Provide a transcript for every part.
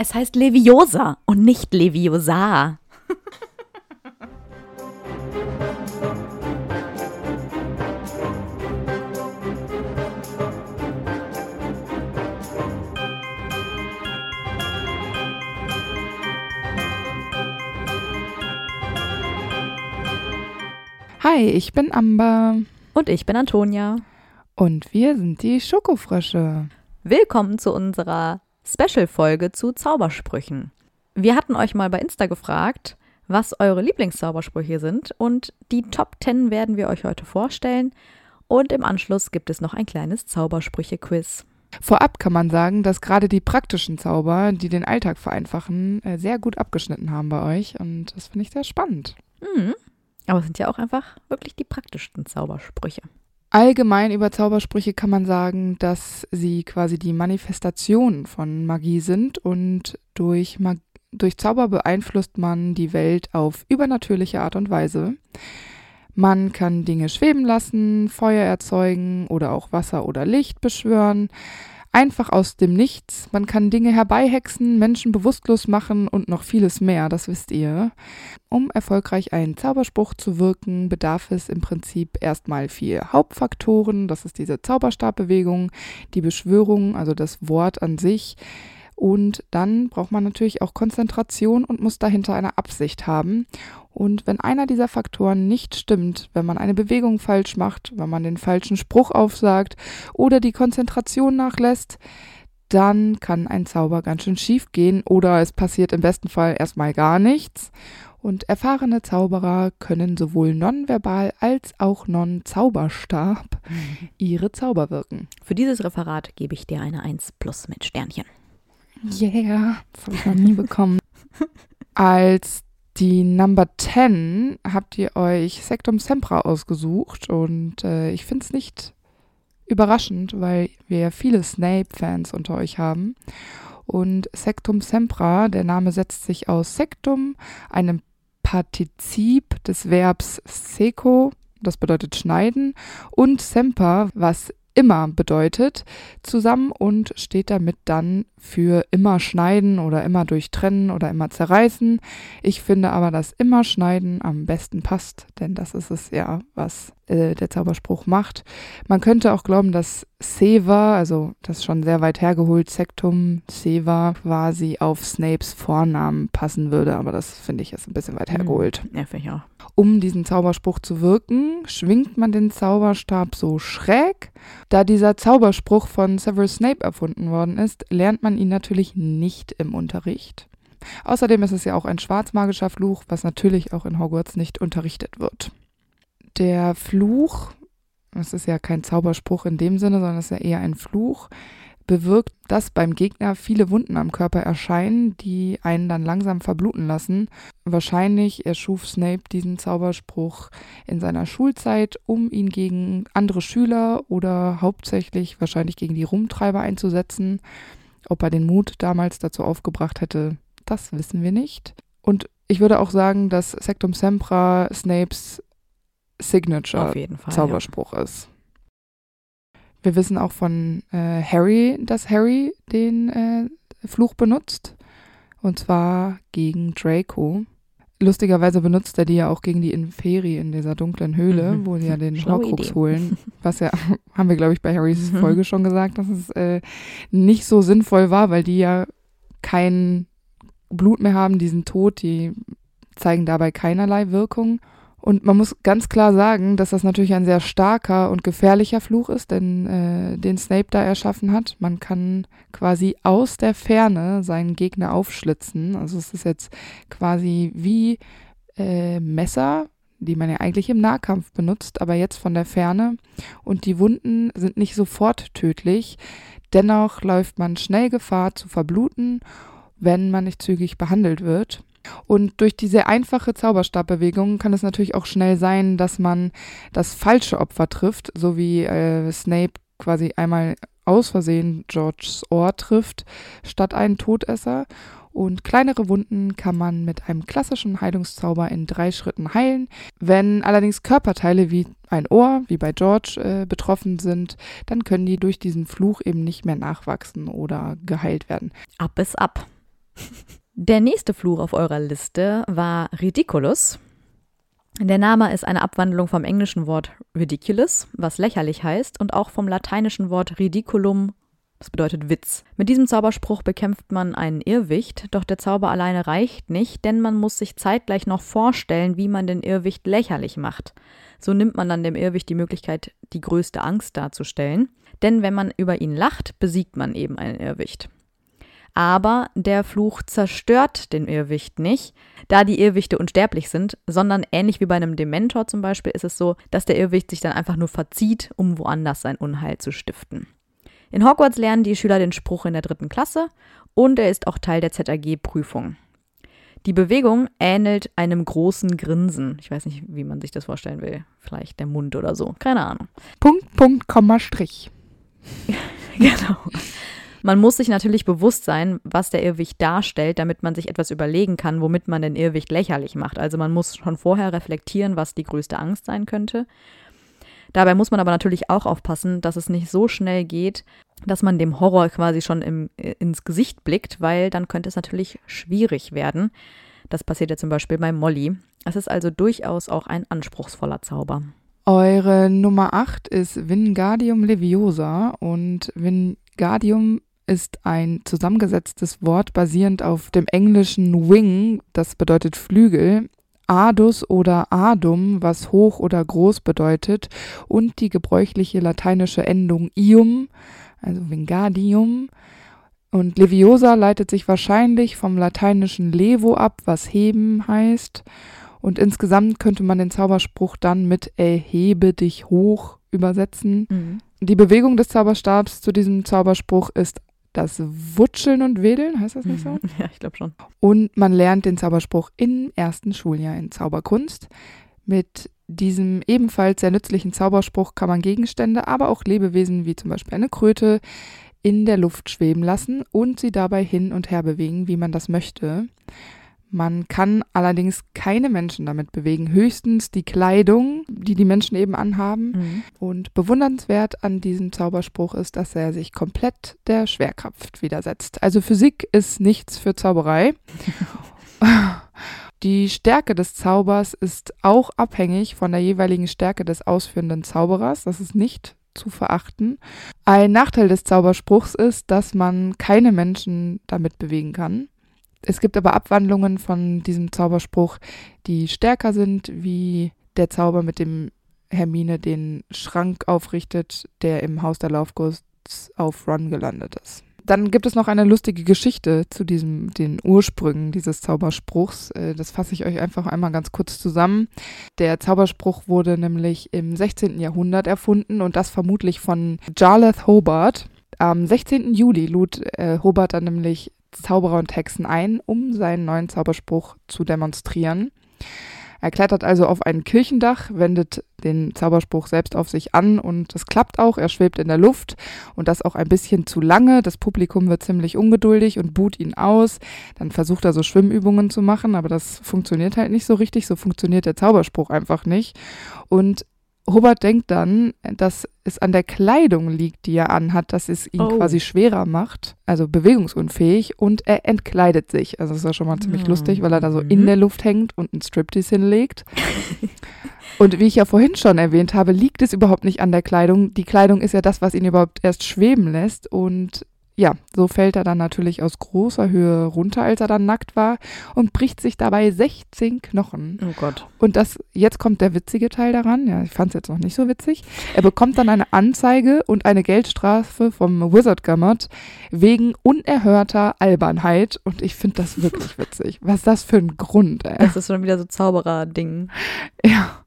Es heißt Leviosa und nicht Leviosa. Hi, ich bin Amber Und ich bin Antonia. und wir sind die Schokofrösche. Willkommen zu unserer Special-Folge zu Zaubersprüchen. Wir hatten euch mal bei Insta gefragt, was eure Lieblingszaubersprüche sind und die Top 10 werden wir euch heute vorstellen und im Anschluss gibt es noch ein kleines Zaubersprüche-Quiz. Vorab kann man sagen, dass gerade die praktischen Zauber, die den Alltag vereinfachen, äh, sehr gut abgeschnitten haben bei euch und das finde ich sehr spannend. Mhm. Aber es sind ja auch einfach wirklich die praktischsten Zaubersprüche. Allgemein über Zaubersprüche kann man sagen, dass sie quasi die Manifestation von Magie sind und durch, Mag durch Zauber beeinflusst man die Welt auf übernatürliche Art und Weise. Man kann Dinge schweben lassen, Feuer erzeugen oder auch Wasser oder Licht beschwören. Einfach aus dem Nichts. Man kann Dinge herbeihexen, Menschen bewusstlos machen und noch vieles mehr, das wisst ihr. Um erfolgreich einen Zauberspruch zu wirken, bedarf es im Prinzip erstmal vier Hauptfaktoren. Das ist diese Zauberstabbewegung, die Beschwörung, also das Wort an sich. Und dann braucht man natürlich auch Konzentration und muss dahinter eine Absicht haben. Und wenn einer dieser Faktoren nicht stimmt, wenn man eine Bewegung falsch macht, wenn man den falschen Spruch aufsagt oder die Konzentration nachlässt, dann kann ein Zauber ganz schön schief gehen oder es passiert im besten Fall erstmal gar nichts. Und erfahrene Zauberer können sowohl nonverbal als auch non-Zauberstab ihre Zauber wirken. Für dieses Referat gebe ich dir eine 1 plus mit Sternchen. Yeah, das habe ich noch nie bekommen. Als die Number 10 habt ihr euch Sectum Sempra ausgesucht und äh, ich finde es nicht überraschend, weil wir ja viele Snape-Fans unter euch haben. Und Sectum Sempra, der Name setzt sich aus Sectum, einem Partizip des Verbs seco, das bedeutet schneiden, und Semper, was immer bedeutet, zusammen und steht damit dann für immer schneiden oder immer durchtrennen oder immer zerreißen. Ich finde aber, dass immer schneiden am besten passt, denn das ist es ja, was äh, der Zauberspruch macht. Man könnte auch glauben, dass Seva, also das ist schon sehr weit hergeholt, Sektum, Seva quasi auf Snapes Vornamen passen würde, aber das finde ich jetzt ein bisschen weit hergeholt. Ja, finde ich auch. Um diesen Zauberspruch zu wirken, schwingt man den Zauberstab so schräg. Da dieser Zauberspruch von Severus Snape erfunden worden ist, lernt man ihn natürlich nicht im Unterricht. Außerdem ist es ja auch ein schwarzmagischer Fluch, was natürlich auch in Hogwarts nicht unterrichtet wird. Der Fluch, das ist ja kein Zauberspruch in dem Sinne, sondern es ist ja eher ein Fluch, bewirkt, dass beim Gegner viele Wunden am Körper erscheinen, die einen dann langsam verbluten lassen. Wahrscheinlich erschuf Snape diesen Zauberspruch in seiner Schulzeit, um ihn gegen andere Schüler oder hauptsächlich wahrscheinlich gegen die Rumtreiber einzusetzen. Ob er den Mut damals dazu aufgebracht hätte, das wissen wir nicht. Und ich würde auch sagen, dass Sectum Sempra Snapes Signature Auf jeden Fall. Zauberspruch ist. Wir wissen auch von äh, Harry, dass Harry den äh, Fluch benutzt. Und zwar gegen Draco. Lustigerweise benutzt er die ja auch gegen die Inferi in dieser dunklen Höhle, Mhm. wo sie ja den Horcrux holen. Was ja, haben wir, glaube ich, bei Harrys Mhm. Folge schon gesagt, dass es äh, nicht so sinnvoll war, weil die ja kein Blut mehr haben, die sind tot, die zeigen dabei keinerlei Wirkung. Und man muss ganz klar sagen, dass das natürlich ein sehr starker und gefährlicher Fluch ist, denn äh, den Snape da erschaffen hat. Man kann quasi aus der Ferne seinen Gegner aufschlitzen. Also es ist jetzt quasi wie äh, Messer, die man ja eigentlich im Nahkampf benutzt, aber jetzt von der Ferne. Und die Wunden sind nicht sofort tödlich. Dennoch läuft man schnell Gefahr zu verbluten, wenn man nicht zügig behandelt wird. Und durch diese einfache Zauberstabbewegung kann es natürlich auch schnell sein, dass man das falsche Opfer trifft, so wie äh, Snape quasi einmal aus Versehen Georges Ohr trifft, statt einen Todesser. Und kleinere Wunden kann man mit einem klassischen Heilungszauber in drei Schritten heilen. Wenn allerdings Körperteile wie ein Ohr, wie bei George, äh, betroffen sind, dann können die durch diesen Fluch eben nicht mehr nachwachsen oder geheilt werden. Ab ist ab. Der nächste Fluch auf eurer Liste war Ridiculous. Der Name ist eine Abwandlung vom englischen Wort ridiculous, was lächerlich heißt, und auch vom lateinischen Wort ridiculum, das bedeutet Witz. Mit diesem Zauberspruch bekämpft man einen Irrwicht, doch der Zauber alleine reicht nicht, denn man muss sich zeitgleich noch vorstellen, wie man den Irrwicht lächerlich macht. So nimmt man dann dem Irrwicht die Möglichkeit, die größte Angst darzustellen. Denn wenn man über ihn lacht, besiegt man eben einen Irrwicht. Aber der Fluch zerstört den Irrwicht nicht, da die Irrwichte unsterblich sind, sondern ähnlich wie bei einem Dementor zum Beispiel ist es so, dass der Irrwicht sich dann einfach nur verzieht, um woanders sein Unheil zu stiften. In Hogwarts lernen die Schüler den Spruch in der dritten Klasse und er ist auch Teil der ZAG-Prüfung. Die Bewegung ähnelt einem großen Grinsen. Ich weiß nicht, wie man sich das vorstellen will. Vielleicht der Mund oder so. Keine Ahnung. Punkt, Punkt, Komma, Strich. genau. Man muss sich natürlich bewusst sein, was der Irrwicht darstellt, damit man sich etwas überlegen kann, womit man den Irrwicht lächerlich macht. Also man muss schon vorher reflektieren, was die größte Angst sein könnte. Dabei muss man aber natürlich auch aufpassen, dass es nicht so schnell geht, dass man dem Horror quasi schon im, äh, ins Gesicht blickt, weil dann könnte es natürlich schwierig werden. Das passiert ja zum Beispiel bei Molly. Es ist also durchaus auch ein anspruchsvoller Zauber. Eure Nummer 8 ist Wingardium Leviosa und Wingardium ist ein zusammengesetztes Wort basierend auf dem englischen Wing, das bedeutet Flügel, Adus oder Adum, was hoch oder groß bedeutet, und die gebräuchliche lateinische Endung ium, also Vingardium. Und Leviosa leitet sich wahrscheinlich vom lateinischen levo ab, was heben heißt. Und insgesamt könnte man den Zauberspruch dann mit erhebe dich hoch übersetzen. Mhm. Die Bewegung des Zauberstabs zu diesem Zauberspruch ist das Wutscheln und Wedeln, heißt das nicht so? Ja, ich glaube schon. Und man lernt den Zauberspruch im ersten Schuljahr in Zauberkunst. Mit diesem ebenfalls sehr nützlichen Zauberspruch kann man Gegenstände, aber auch Lebewesen wie zum Beispiel eine Kröte in der Luft schweben lassen und sie dabei hin und her bewegen, wie man das möchte. Man kann allerdings keine Menschen damit bewegen, höchstens die Kleidung, die die Menschen eben anhaben. Mhm. Und bewundernswert an diesem Zauberspruch ist, dass er sich komplett der Schwerkraft widersetzt. Also Physik ist nichts für Zauberei. Die Stärke des Zaubers ist auch abhängig von der jeweiligen Stärke des ausführenden Zauberers. Das ist nicht zu verachten. Ein Nachteil des Zauberspruchs ist, dass man keine Menschen damit bewegen kann. Es gibt aber Abwandlungen von diesem Zauberspruch, die stärker sind, wie der Zauber, mit dem Hermine den Schrank aufrichtet, der im Haus der Laufghosts auf Run gelandet ist. Dann gibt es noch eine lustige Geschichte zu diesem, den Ursprüngen dieses Zauberspruchs. Äh, das fasse ich euch einfach einmal ganz kurz zusammen. Der Zauberspruch wurde nämlich im 16. Jahrhundert erfunden und das vermutlich von Jarlath Hobart. Am 16. Juli lud äh, Hobart dann nämlich Zauberer und Hexen ein, um seinen neuen Zauberspruch zu demonstrieren. Er klettert also auf ein Kirchendach, wendet den Zauberspruch selbst auf sich an und es klappt auch. Er schwebt in der Luft und das auch ein bisschen zu lange. Das Publikum wird ziemlich ungeduldig und buht ihn aus. Dann versucht er so Schwimmübungen zu machen, aber das funktioniert halt nicht so richtig. So funktioniert der Zauberspruch einfach nicht. Und Hubert denkt dann, dass es an der Kleidung liegt, die er anhat, dass es ihn oh. quasi schwerer macht, also bewegungsunfähig und er entkleidet sich. Also das ist ja schon mal ziemlich mhm. lustig, weil er da so in mhm. der Luft hängt und ein Striptease hinlegt. und wie ich ja vorhin schon erwähnt habe, liegt es überhaupt nicht an der Kleidung. Die Kleidung ist ja das, was ihn überhaupt erst schweben lässt und ja, so fällt er dann natürlich aus großer Höhe runter, als er dann nackt war und bricht sich dabei 16 Knochen. Oh Gott. Und das, jetzt kommt der witzige Teil daran. Ja, ich fand es jetzt noch nicht so witzig. Er bekommt dann eine Anzeige und eine Geldstrafe vom Wizard Gammert wegen unerhörter Albernheit. Und ich finde das wirklich witzig. Was ist das für ein Grund, ey? Das ist schon wieder so Zauberer-Ding. Ja.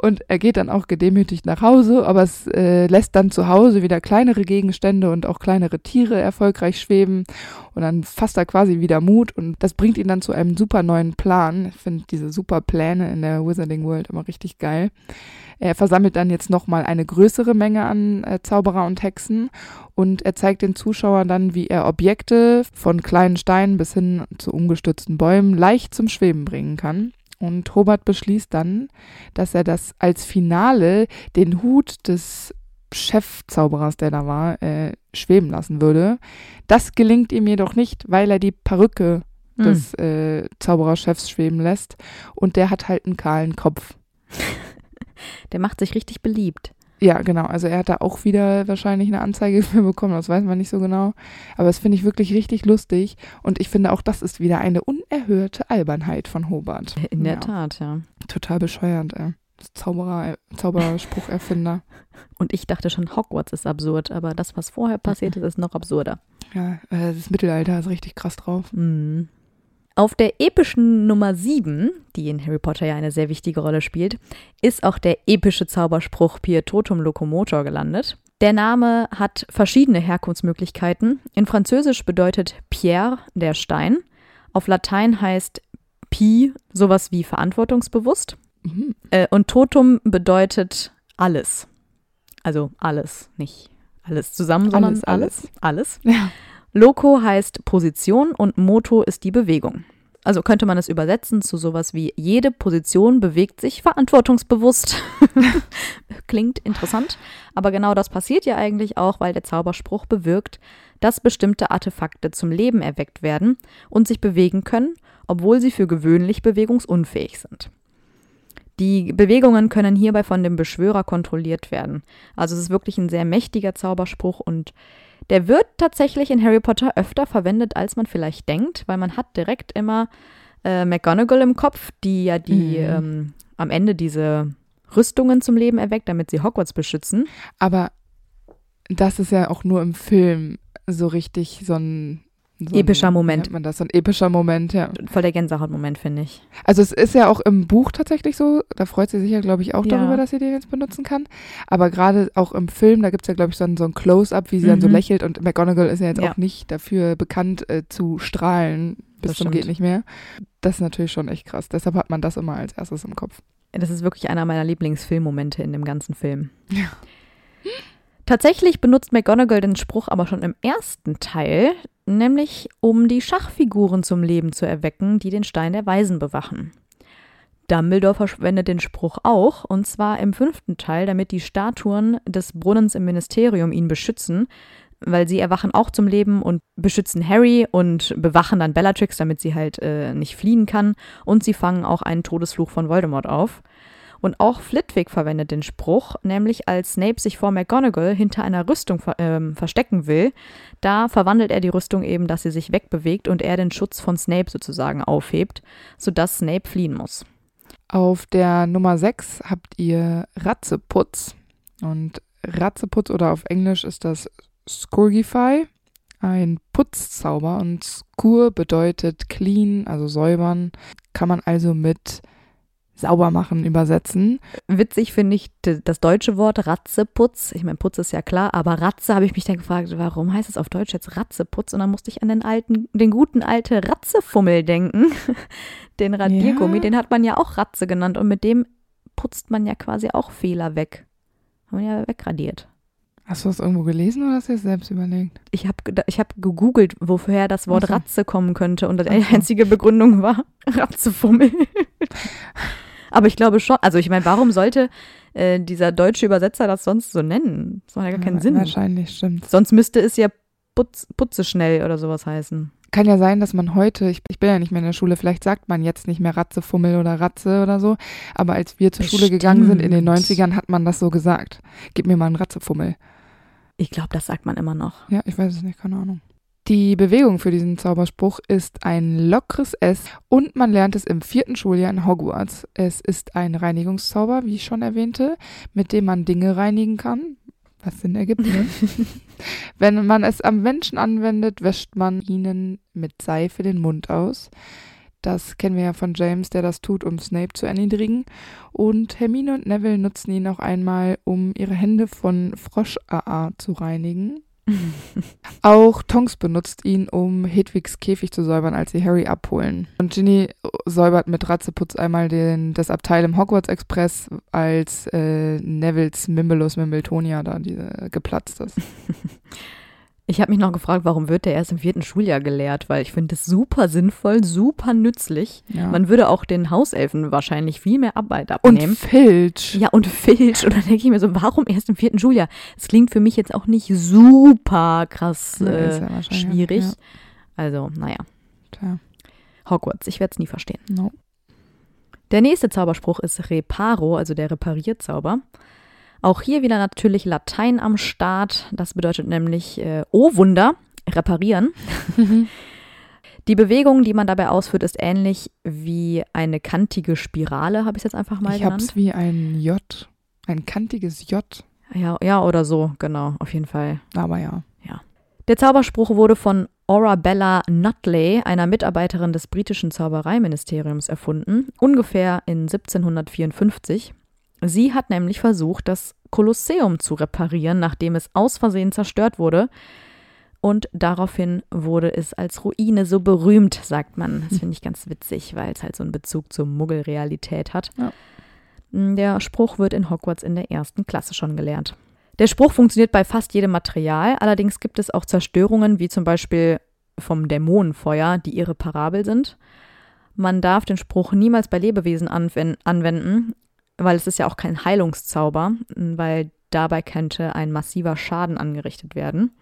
Und er geht dann auch gedemütigt nach Hause, aber es äh, lässt dann zu Hause wieder kleinere Gegenstände und auch kleinere Tiere erfolgreich schweben. Und dann fasst er quasi wieder Mut und das bringt ihn dann zu einem super neuen Plan. Ich finde diese super Pläne in der Wizarding World immer richtig geil. Er versammelt dann jetzt nochmal eine größere Menge an äh, Zauberer und Hexen und er zeigt den Zuschauern dann, wie er Objekte von kleinen Steinen bis hin zu umgestützten Bäumen leicht zum Schweben bringen kann. Und Hobart beschließt dann, dass er das als Finale den Hut des Chefzauberers, der da war, äh, schweben lassen würde. Das gelingt ihm jedoch nicht, weil er die Perücke Hm. des äh, Zaubererchefs schweben lässt und der hat halt einen kahlen Kopf. Der macht sich richtig beliebt. Ja, genau. Also er hat da auch wieder wahrscheinlich eine Anzeige für bekommen, das weiß man nicht so genau. Aber das finde ich wirklich richtig lustig. Und ich finde auch, das ist wieder eine unerhörte Albernheit von Hobart. In der ja, Tat, ja. Total bescheuert, ey. Zauberer, Zaubersprucherfinder. Und ich dachte schon, Hogwarts ist absurd, aber das, was vorher passiert ist, ist noch absurder. ja, äh, das Mittelalter ist richtig krass drauf. Mhm. Auf der epischen Nummer 7, die in Harry Potter ja eine sehr wichtige Rolle spielt, ist auch der epische Zauberspruch Pietotum Locomotor gelandet. Der Name hat verschiedene Herkunftsmöglichkeiten. In Französisch bedeutet Pierre der Stein. Auf Latein heißt Pi sowas wie verantwortungsbewusst. Mhm. Äh, und Totum bedeutet alles. Also alles, nicht alles zusammen, sondern Alles, alles. Alles. Ja. Loco heißt Position und Moto ist die Bewegung. Also könnte man es übersetzen zu sowas wie jede Position bewegt sich verantwortungsbewusst. Klingt interessant, aber genau das passiert ja eigentlich auch, weil der Zauberspruch bewirkt, dass bestimmte Artefakte zum Leben erweckt werden und sich bewegen können, obwohl sie für gewöhnlich bewegungsunfähig sind. Die Bewegungen können hierbei von dem Beschwörer kontrolliert werden. Also es ist wirklich ein sehr mächtiger Zauberspruch und der wird tatsächlich in Harry Potter öfter verwendet, als man vielleicht denkt, weil man hat direkt immer äh, McGonagall im Kopf, die ja die Mhm. ähm, am Ende diese Rüstungen zum Leben erweckt, damit sie Hogwarts beschützen. Aber das ist ja auch nur im Film so richtig so ein so Epischer Moment. nennt man das? So ein epischer Moment, ja. Voll der Gänsehautmoment, finde ich. Also es ist ja auch im Buch tatsächlich so, da freut sie sich ja, glaube ich, auch Ja. darüber, dass sie den jetzt benutzen kann. Aber gerade auch im Film, da gibt es ja, glaube ich, so ein, so ein Close-up, wie sie dann so Mhm. lächelt und McGonagall ist ja jetzt Ja. auch nicht dafür bekannt äh, zu strahlen bis Das zum stimmt. geht nicht mehr. Das ist natürlich schon echt krass. Deshalb hat man das immer als erstes im Kopf. Das ist wirklich einer meiner Lieblingsfilmmomente in dem ganzen Film. Ja. Tatsächlich benutzt McGonagall den Spruch aber schon im ersten Teil, nämlich um die Schachfiguren zum Leben zu erwecken, die den Stein der Weisen bewachen. Dumbledore verwendet den Spruch auch, und zwar im fünften Teil, damit die Statuen des Brunnens im Ministerium ihn beschützen, weil sie erwachen auch zum Leben und beschützen Harry und bewachen dann Bellatrix, damit sie halt äh, nicht fliehen kann, und sie fangen auch einen Todesfluch von Voldemort auf. Und auch Flitwick verwendet den Spruch, nämlich als Snape sich vor McGonagall hinter einer Rüstung ver ähm, verstecken will, da verwandelt er die Rüstung eben, dass sie sich wegbewegt und er den Schutz von Snape sozusagen aufhebt, sodass Snape fliehen muss. Auf der Nummer 6 habt ihr Ratzeputz. Und Ratzeputz oder auf Englisch ist das Scourgify, ein Putzzauber. Und Skur bedeutet clean, also säubern. Kann man also mit sauber machen übersetzen. Witzig finde ich das deutsche Wort Ratzeputz. Ich meine, Putz ist ja klar, aber Ratze habe ich mich dann gefragt, warum heißt es auf Deutsch jetzt Ratzeputz? Und dann musste ich an den alten, den guten alten Ratzefummel denken. Den Radiergummi, Ja. den hat man ja auch Ratze genannt und mit dem putzt man ja quasi auch Fehler weg. Haben wir ja wegradiert. Hast du das irgendwo gelesen oder hast du es selbst überlegt? Ich habe ich hab gegoogelt, woher das Wort. Ratze kommen könnte und die einzige Begründung war Ratzefummel. Aber ich glaube schon, also ich meine, warum sollte äh, dieser deutsche Übersetzer das sonst so nennen? Das macht ja gar keinen Ja, Sinn. Wahrscheinlich, stimmt. Sonst müsste es ja Putz, Putze schnell oder sowas heißen. Kann ja sein, dass man heute, ich, ich bin ja nicht mehr in der Schule, vielleicht sagt man jetzt nicht mehr Ratzefummel oder Ratze oder so, aber als wir zur Schule gegangen sind in den Bestimmt. 90ern, hat man das so gesagt. Gib mir mal einen Ratzefummel. Ich glaube, das sagt man immer noch. Ja, ich weiß es nicht, keine Ahnung. Die Bewegung für diesen Zauberspruch ist ein lockeres S und man lernt es im vierten Schuljahr in Hogwarts. Es ist ein Reinigungszauber, wie ich schon erwähnte, mit dem man Dinge reinigen kann. Was Sinn ergibt, ne? Wenn man es am Menschen anwendet, wäscht man ihnen mit Seife den Mund aus. Das kennen wir ja von James, der das tut, um Snape zu erniedrigen. Und Hermine und Neville nutzen ihn auch einmal, um ihre Hände von Frosch-AA zu reinigen. Auch Tonks benutzt ihn, um Hedwigs Käfig zu säubern, als sie Harry abholen. Und Ginny säubert mit Ratzeputz einmal den, das Abteil im Hogwarts Express, als äh, Nevilles Mimbelus Mimbletonia da diese, geplatzt ist. Ich habe mich noch gefragt, warum wird der erst im vierten Schuljahr gelehrt? Weil ich finde das super sinnvoll, super nützlich. Ja. Man würde auch den Hauselfen wahrscheinlich viel mehr Arbeit Und abnehmen. Filch. ja, und Filch. Und dann denke ich mir so, warum erst im vierten Schuljahr? Es klingt für mich jetzt auch nicht super krass äh, ja schwierig. ja. Also, naja, Tja, Hogwarts, ich werde es nie verstehen. no. Der nächste Zauberspruch ist Reparo, also der Reparierzauber. Auch hier wieder natürlich Latein am Start. Das bedeutet nämlich äh, Oh Wunder, reparieren. Die Bewegung, die man dabei ausführt, ist ähnlich wie eine kantige Spirale, habe ich es jetzt einfach mal Ich genannt. hab's wie ein J. Ein kantiges J. Ja, ja, oder so, genau, auf jeden Fall. Aber ja. Der Zauberspruch wurde von Orabella Nutley, einer Mitarbeiterin des britischen Zaubereiministeriums, erfunden, ungefähr in 1754. Sie hat nämlich versucht, das Kolosseum zu reparieren, nachdem es aus Versehen zerstört wurde. Und daraufhin wurde es als Ruine so berühmt, sagt man. Das finde ich ganz witzig, weil es halt so einen Bezug zur Muggelrealität hat. Ja. Der Spruch wird in Hogwarts in der ersten Klasse schon gelernt. Der Spruch funktioniert bei fast jedem Material, allerdings gibt es auch Zerstörungen, wie zum Beispiel vom Dämonenfeuer, die irreparabel sind. Man darf den Spruch niemals bei Lebewesen anwen- anwenden, weil es ist ja auch kein Heilungszauber, weil dabei könnte ein massiver Schaden angerichtet werden.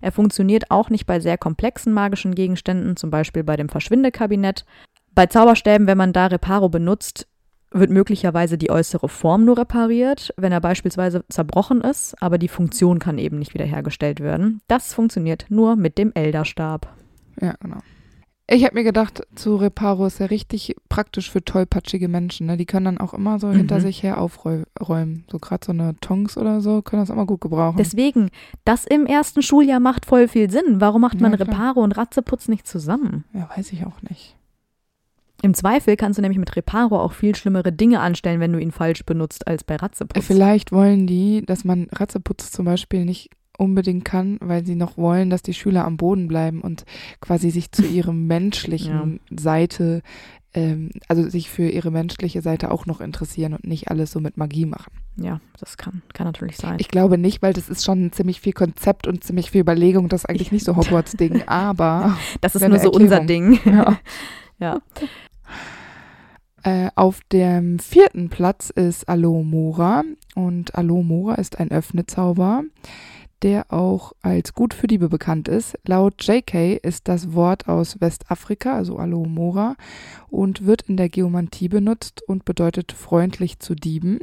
Er funktioniert auch nicht bei sehr komplexen magischen Gegenständen, zum Beispiel bei dem Verschwindekabinett. Bei Zauberstäben, wenn man da Reparo benutzt, wird möglicherweise die äußere Form nur repariert, wenn er beispielsweise zerbrochen ist, aber die Funktion kann eben nicht wiederhergestellt werden. Das funktioniert nur mit dem Elderstab. Ja, genau. Ich habe mir gedacht, zu Reparo ist ja richtig praktisch für tollpatschige Menschen. Ne? Die können dann auch immer so Mhm. hinter sich her aufräumen. So gerade so eine Tongs oder so können das immer gut gebrauchen. Deswegen, das im ersten Schuljahr macht voll viel Sinn. Warum macht man Ja. Reparo und Ratzeputz nicht zusammen? ja, weiß ich auch nicht. Im Zweifel kannst du nämlich mit Reparo auch viel schlimmere Dinge anstellen, wenn du ihn falsch benutzt, als bei Ratzeputz. Vielleicht wollen die, dass man Ratzeputz zum Beispiel nicht unbedingt kann, weil sie noch wollen, dass die Schüler am Boden bleiben und quasi sich zu ihrem menschlichen Seite, ähm, also sich für ihre menschliche Seite auch noch interessieren und nicht alles so mit Magie machen. Ja, das kann, kann natürlich sein. Ich glaube nicht, weil das ist schon ziemlich viel Konzept und ziemlich viel Überlegung, das ist eigentlich nicht so Hogwarts-Ding, aber das ist nur so unser Erklärung. Ding. ja. Ja. Äh, auf dem vierten Platz ist Alomora und Alomora ist ein Öffnezauber, der auch als gut für Diebe bekannt ist. Laut JK ist das Wort aus Westafrika, also Alomora, und wird in der Geomantie benutzt und bedeutet freundlich zu Dieben.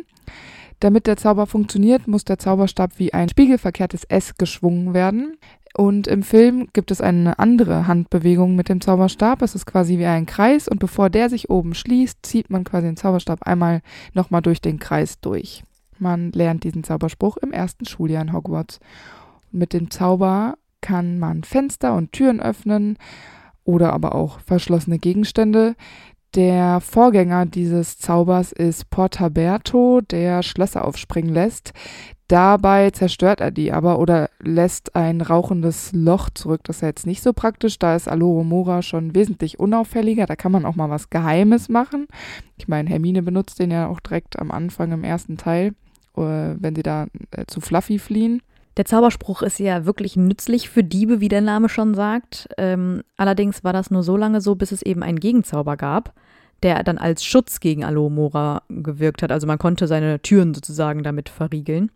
Damit der Zauber funktioniert, muss der Zauberstab wie ein spiegelverkehrtes S geschwungen werden. Und im Film gibt es eine andere Handbewegung mit dem Zauberstab. Es ist quasi wie ein Kreis und bevor der sich oben schließt, zieht man quasi den Zauberstab einmal nochmal durch den Kreis durch. Man lernt diesen Zauberspruch im ersten Schuljahr in Hogwarts. Mit dem Zauber kann man Fenster und Türen öffnen oder aber auch verschlossene Gegenstände. Der Vorgänger dieses Zaubers ist Portaberto, der Schlösser aufspringen lässt. Dabei zerstört er die aber oder lässt ein rauchendes Loch zurück. Das ist ja jetzt nicht so praktisch. Da ist Aloromora schon wesentlich unauffälliger. Da kann man auch mal was Geheimes machen. Ich meine, Hermine benutzt den ja auch direkt am Anfang im ersten Teil, wenn sie da äh, zu Fluffy fliehen. Der Zauberspruch ist ja wirklich nützlich für Diebe, wie der Name schon sagt. Ähm, allerdings war das nur so lange so, bis es eben einen Gegenzauber gab, der dann als Schutz gegen Alomora gewirkt hat. Also man konnte seine Türen sozusagen damit verriegeln.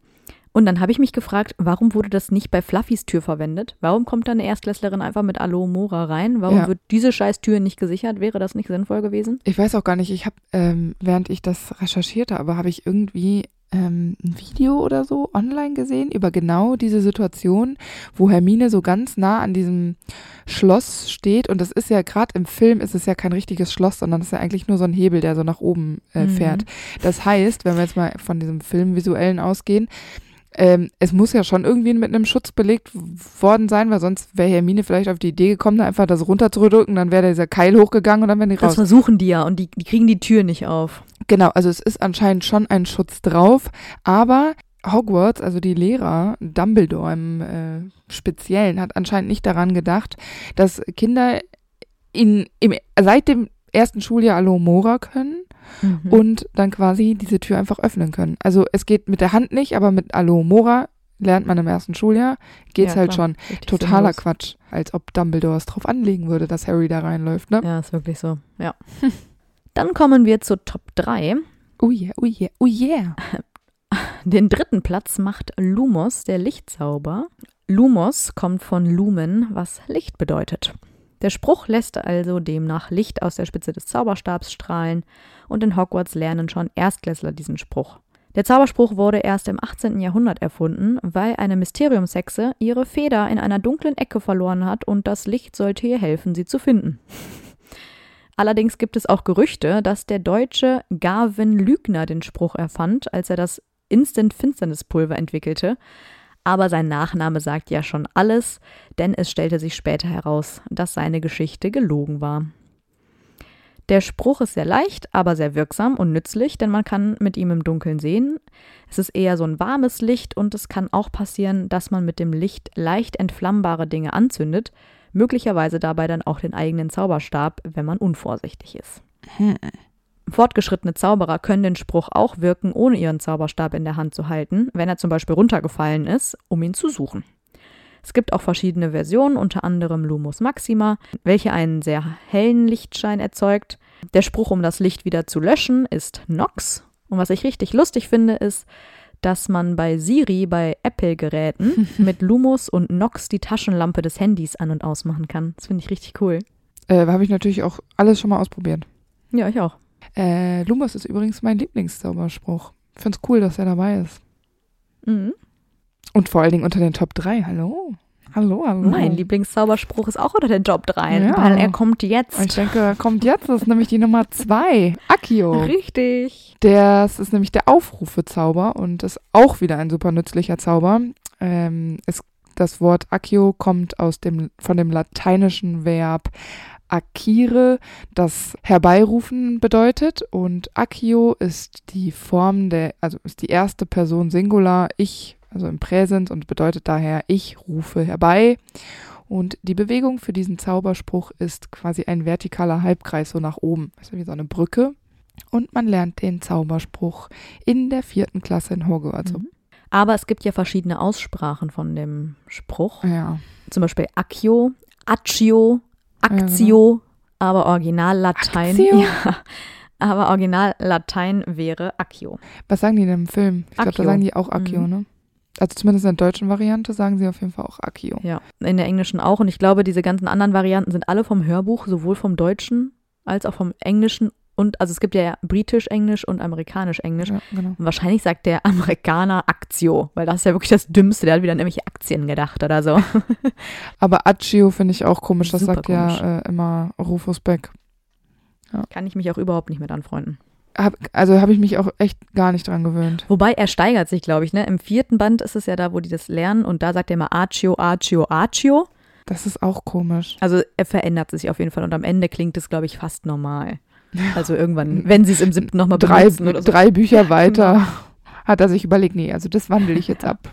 Und dann habe ich mich gefragt, warum wurde das nicht bei Fluffys Tür verwendet? Warum kommt da eine Erstklässlerin einfach mit Alomora rein? Warum Ja. wird diese scheiß Tür nicht gesichert? Wäre das nicht sinnvoll gewesen? Ich weiß auch gar nicht, ich habe, ähm, während ich das recherchierte, aber habe ich irgendwie ähm, ein Video oder so online gesehen über genau diese Situation, wo Hermine so ganz nah an diesem Schloss steht und das ist ja gerade im Film ist es ja kein richtiges Schloss, sondern es ist ja eigentlich nur so ein Hebel, der so nach oben äh, Mhm. fährt. Das heißt, wenn wir jetzt mal von diesem Filmvisuellen ausgehen, ähm, es muss ja schon irgendwie mit einem Schutz belegt worden sein, weil sonst wäre Hermine vielleicht auf die Idee gekommen, da einfach das runterzudrücken, dann wäre dieser Keil hochgegangen und dann wären die Das raus. versuchen die ja und die, die kriegen die Tür nicht auf. Genau, also es ist anscheinend schon ein Schutz drauf, aber Hogwarts, also die Lehrer, Dumbledore im äh, Speziellen, hat anscheinend nicht daran gedacht, dass Kinder in, im, seit dem ersten Schuljahr Alomora können Mhm. und dann quasi diese Tür einfach öffnen können. Also es geht mit der Hand nicht, aber mit Alomora lernt man im ersten Schuljahr, geht's Ja, halt klar. schon. Richtig Totaler sinnlos. Quatsch. Als ob Dumbledore es drauf anlegen würde, dass Harry da reinläuft, ne? Ja, ist wirklich so. Ja. Dann kommen wir zur Top 3. Oh yeah, oh yeah, oh yeah. Den dritten Platz macht Lumos, der Lichtzauber. Lumos kommt von Lumen, was Licht bedeutet. Der Spruch lässt also demnach Licht aus der Spitze des Zauberstabs strahlen und in Hogwarts lernen schon Erstklässler diesen Spruch. Der Zauberspruch wurde erst im 18. Jahrhundert erfunden, weil eine Mysteriumshexe ihre Feder in einer dunklen Ecke verloren hat und das Licht sollte ihr helfen, sie zu finden. Allerdings gibt es auch Gerüchte, dass der Deutsche Garvin Lügner den Spruch erfand, als er das Instant-Finsternispulver entwickelte. Aber sein Nachname sagt ja schon alles, denn es stellte sich später heraus, dass seine Geschichte gelogen war. Der Spruch ist sehr leicht, aber sehr wirksam und nützlich, denn man kann mit ihm im Dunkeln sehen. Es ist eher so ein warmes Licht und es kann auch passieren, dass man mit dem Licht leicht entflammbare Dinge anzündet, möglicherweise dabei dann auch den eigenen Zauberstab, wenn man unvorsichtig ist. Fortgeschrittene Zauberer können den Spruch auch wirken, ohne ihren Zauberstab in der Hand zu halten, wenn er zum Beispiel runtergefallen ist, um ihn zu suchen. Es gibt auch verschiedene Versionen, unter anderem Lumus Maxima, welche einen sehr hellen Lichtschein erzeugt. Der Spruch, um das Licht wieder zu löschen, ist Nox. Und was ich richtig lustig finde, ist, dass man bei Siri, bei Apple-Geräten, mit Lumos und Nox die Taschenlampe des Handys an- und ausmachen kann. Das finde ich richtig cool. Äh, Habe ich natürlich auch alles schon mal ausprobiert. Ja, ich auch. Äh, Lumos ist übrigens mein Lieblingszauberspruch. Ich find's cool, dass er dabei ist. Mhm. Und vor allen Dingen unter den Top 3. Hallo. Hallo, hallo. Mein Lieblingszauberspruch ist auch unter den Top 3, Ja. weil er kommt Und ich jetzt. denke, er kommt jetzt, das ist nämlich die Nummer 2. Accio. Richtig. Das ist nämlich der Aufrufezauber und ist auch wieder ein super nützlicher Zauber. Ähm, es, das Wort Accio kommt aus dem, von dem lateinischen Verb acquire, das herbeirufen bedeutet. Und Accio ist die Form der, also ist die erste Person Singular, ich, also im Präsens und bedeutet daher ich rufe herbei. Und die Bewegung für diesen Zauberspruch ist quasi ein vertikaler Halbkreis so nach oben. Also wie so eine Brücke. Und man lernt den Zauberspruch in der vierten Klasse in Hogwarts. Mhm. Aber es gibt ja verschiedene Aussprachen von dem Spruch. Ja. Zum Beispiel Accio, Accio, Actio, aber Originallatein. Actio? Ja, aber Originallatein wäre Accio. Was sagen die denn im Film? Ich glaube, da sagen die auch Accio, Mhm. ne? Also zumindest in der deutschen Variante sagen sie auf jeden Fall auch Accio. Ja, in der englischen auch. Und ich glaube, diese ganzen anderen Varianten sind alle vom Hörbuch, sowohl vom Deutschen als auch vom Englischen. Und also es gibt ja britisch-englisch und amerikanisch-englisch. Ja, genau. Und wahrscheinlich sagt der Amerikaner Actio, weil das ist ja wirklich das Dümmste. Der hat wieder an irgendwelche Aktien gedacht oder so. Aber Accio finde ich auch komisch. Das Super sagt ja äh, immer Rufus Beck. Kann ich mich auch überhaupt nicht mit anfreunden. Hab, also habe ich mich auch echt gar nicht dran gewöhnt. Wobei er steigert sich, glaube ich. Ne? Im vierten Band ist es ja da, wo die das lernen und da sagt er immer Accio, Accio, Accio. Das ist auch komisch. Also er verändert sich auf jeden Fall und am Ende klingt es, glaube ich, fast normal. Also irgendwann, wenn sie es im siebten nochmal benutzen oder so. drei Bücher weiter hat er sich überlegt, nee, also das wandle ich jetzt ab.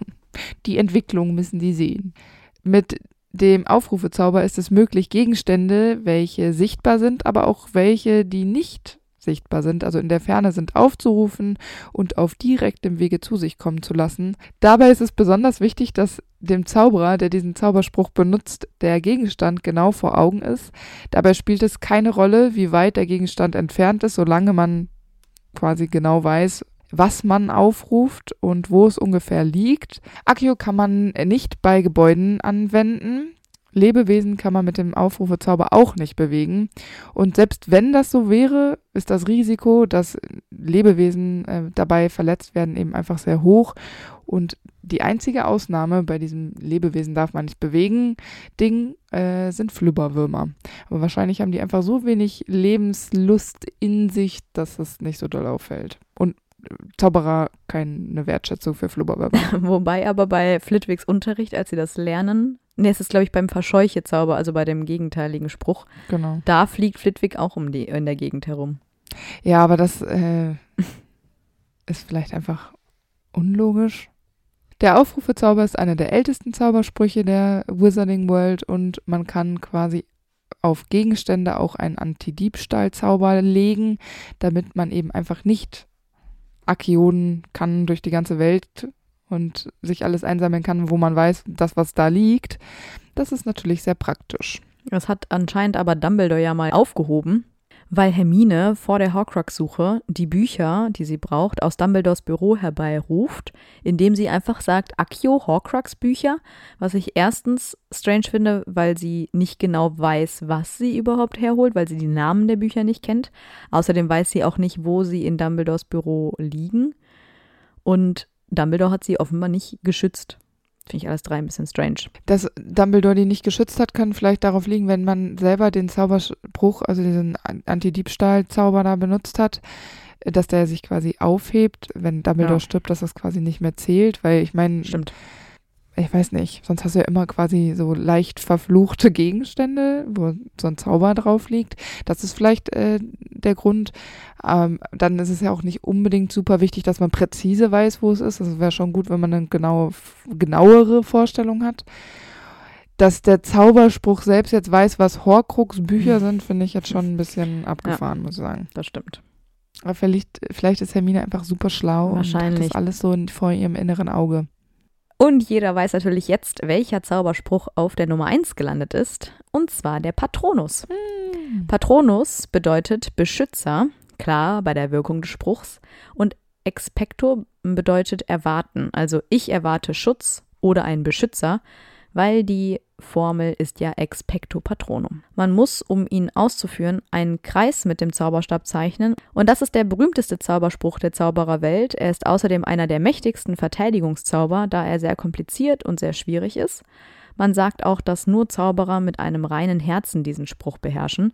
Die Entwicklung müssen die sehen. Mit dem Aufrufezauber ist es möglich, Gegenstände, welche sichtbar sind, aber auch welche, die nicht sichtbar sind, also in der Ferne sind, aufzurufen und auf direktem Wege zu sich kommen zu lassen. Dabei ist es besonders wichtig, dass dem Zauberer, der diesen Zauberspruch benutzt, der Gegenstand genau vor Augen ist. Dabei spielt es keine Rolle, wie weit der Gegenstand entfernt ist, solange man quasi genau weiß, was man aufruft und wo es ungefähr liegt. Accio kann man nicht bei Gebäuden anwenden. Lebewesen kann man mit dem Aufrufezauber auch nicht bewegen. Und selbst wenn das so wäre, ist das Risiko, dass Lebewesen äh, dabei verletzt werden, eben einfach sehr hoch. Und die einzige Ausnahme bei diesem Lebewesen darf man nicht bewegen Ding äh, sind Flübberwürmer. Aber wahrscheinlich haben die einfach so wenig Lebenslust in sich, dass es nicht so doll auffällt. Und äh, Zauberer keine Wertschätzung für Flubberwürmer. Wobei aber bei Flitwigs Unterricht, als sie das lernen, nee, es ist glaube ich beim Verscheuche-Zauber, also bei dem gegenteiligen Spruch, genau. da fliegt Flitwig auch um die, in der Gegend herum. Ja, aber das äh, ist vielleicht einfach unlogisch. Der Aufrufezauber ist einer der ältesten Zaubersprüche der Wizarding World und man kann quasi auf Gegenstände auch einen Anti-Diebstahl-Zauber legen, damit man eben einfach nicht Akionen kann durch die ganze Welt und sich alles einsammeln kann, wo man weiß, das, was da liegt. Das ist natürlich sehr praktisch. Das hat anscheinend aber Dumbledore ja mal aufgehoben, weil Hermine vor der Horcrux-Suche die Bücher, die sie braucht, aus Dumbledores Büro herbeiruft, indem sie einfach sagt, Accio Horcrux-Bücher, was ich erstens strange finde, weil sie nicht genau weiß, was sie überhaupt herholt, weil sie die Namen der Bücher nicht kennt. Außerdem weiß sie auch nicht, wo sie in Dumbledores Büro liegen. Und Dumbledore hat sie offenbar nicht geschützt. Finde ich alles drei ein bisschen strange. Dass Dumbledore die nicht geschützt hat, kann vielleicht darauf liegen, wenn man selber den Zauberspruch, also diesen Anti-Diebstahl-Zauber da benutzt hat, dass der sich quasi aufhebt, wenn Dumbledore ja. stirbt, dass das quasi nicht mehr zählt, weil ich meine, stimmt ich weiß nicht, sonst hast du ja immer quasi so leicht verfluchte Gegenstände, wo so ein Zauber drauf liegt. Das ist vielleicht äh, der Grund. Ähm, dann ist es ja auch nicht unbedingt super wichtig, dass man präzise weiß, wo es ist. Das wäre schon gut, wenn man eine genaue, genauere Vorstellung hat. Dass der Zauberspruch selbst jetzt weiß, was Horcrux-Bücher sind, finde ich jetzt schon ein bisschen abgefahren, ja, muss ich sagen. Das stimmt. Aber vielleicht, vielleicht ist Hermine einfach super schlau und hat das alles so vor ihrem inneren Auge. Und jeder weiß natürlich jetzt, welcher Zauberspruch auf der Nummer 1 gelandet ist. Und zwar der Patronus. Mm. Patronus bedeutet Beschützer, klar bei der Wirkung des Spruchs. Und Expecto bedeutet erwarten. Also ich erwarte Schutz oder einen Beschützer, weil die Formel ist ja expecto patronum. Man muss, um ihn auszuführen, einen Kreis mit dem Zauberstab zeichnen und das ist der berühmteste Zauberspruch der Zaubererwelt. Er ist außerdem einer der mächtigsten Verteidigungszauber, da er sehr kompliziert und sehr schwierig ist. Man sagt auch, dass nur Zauberer mit einem reinen Herzen diesen Spruch beherrschen,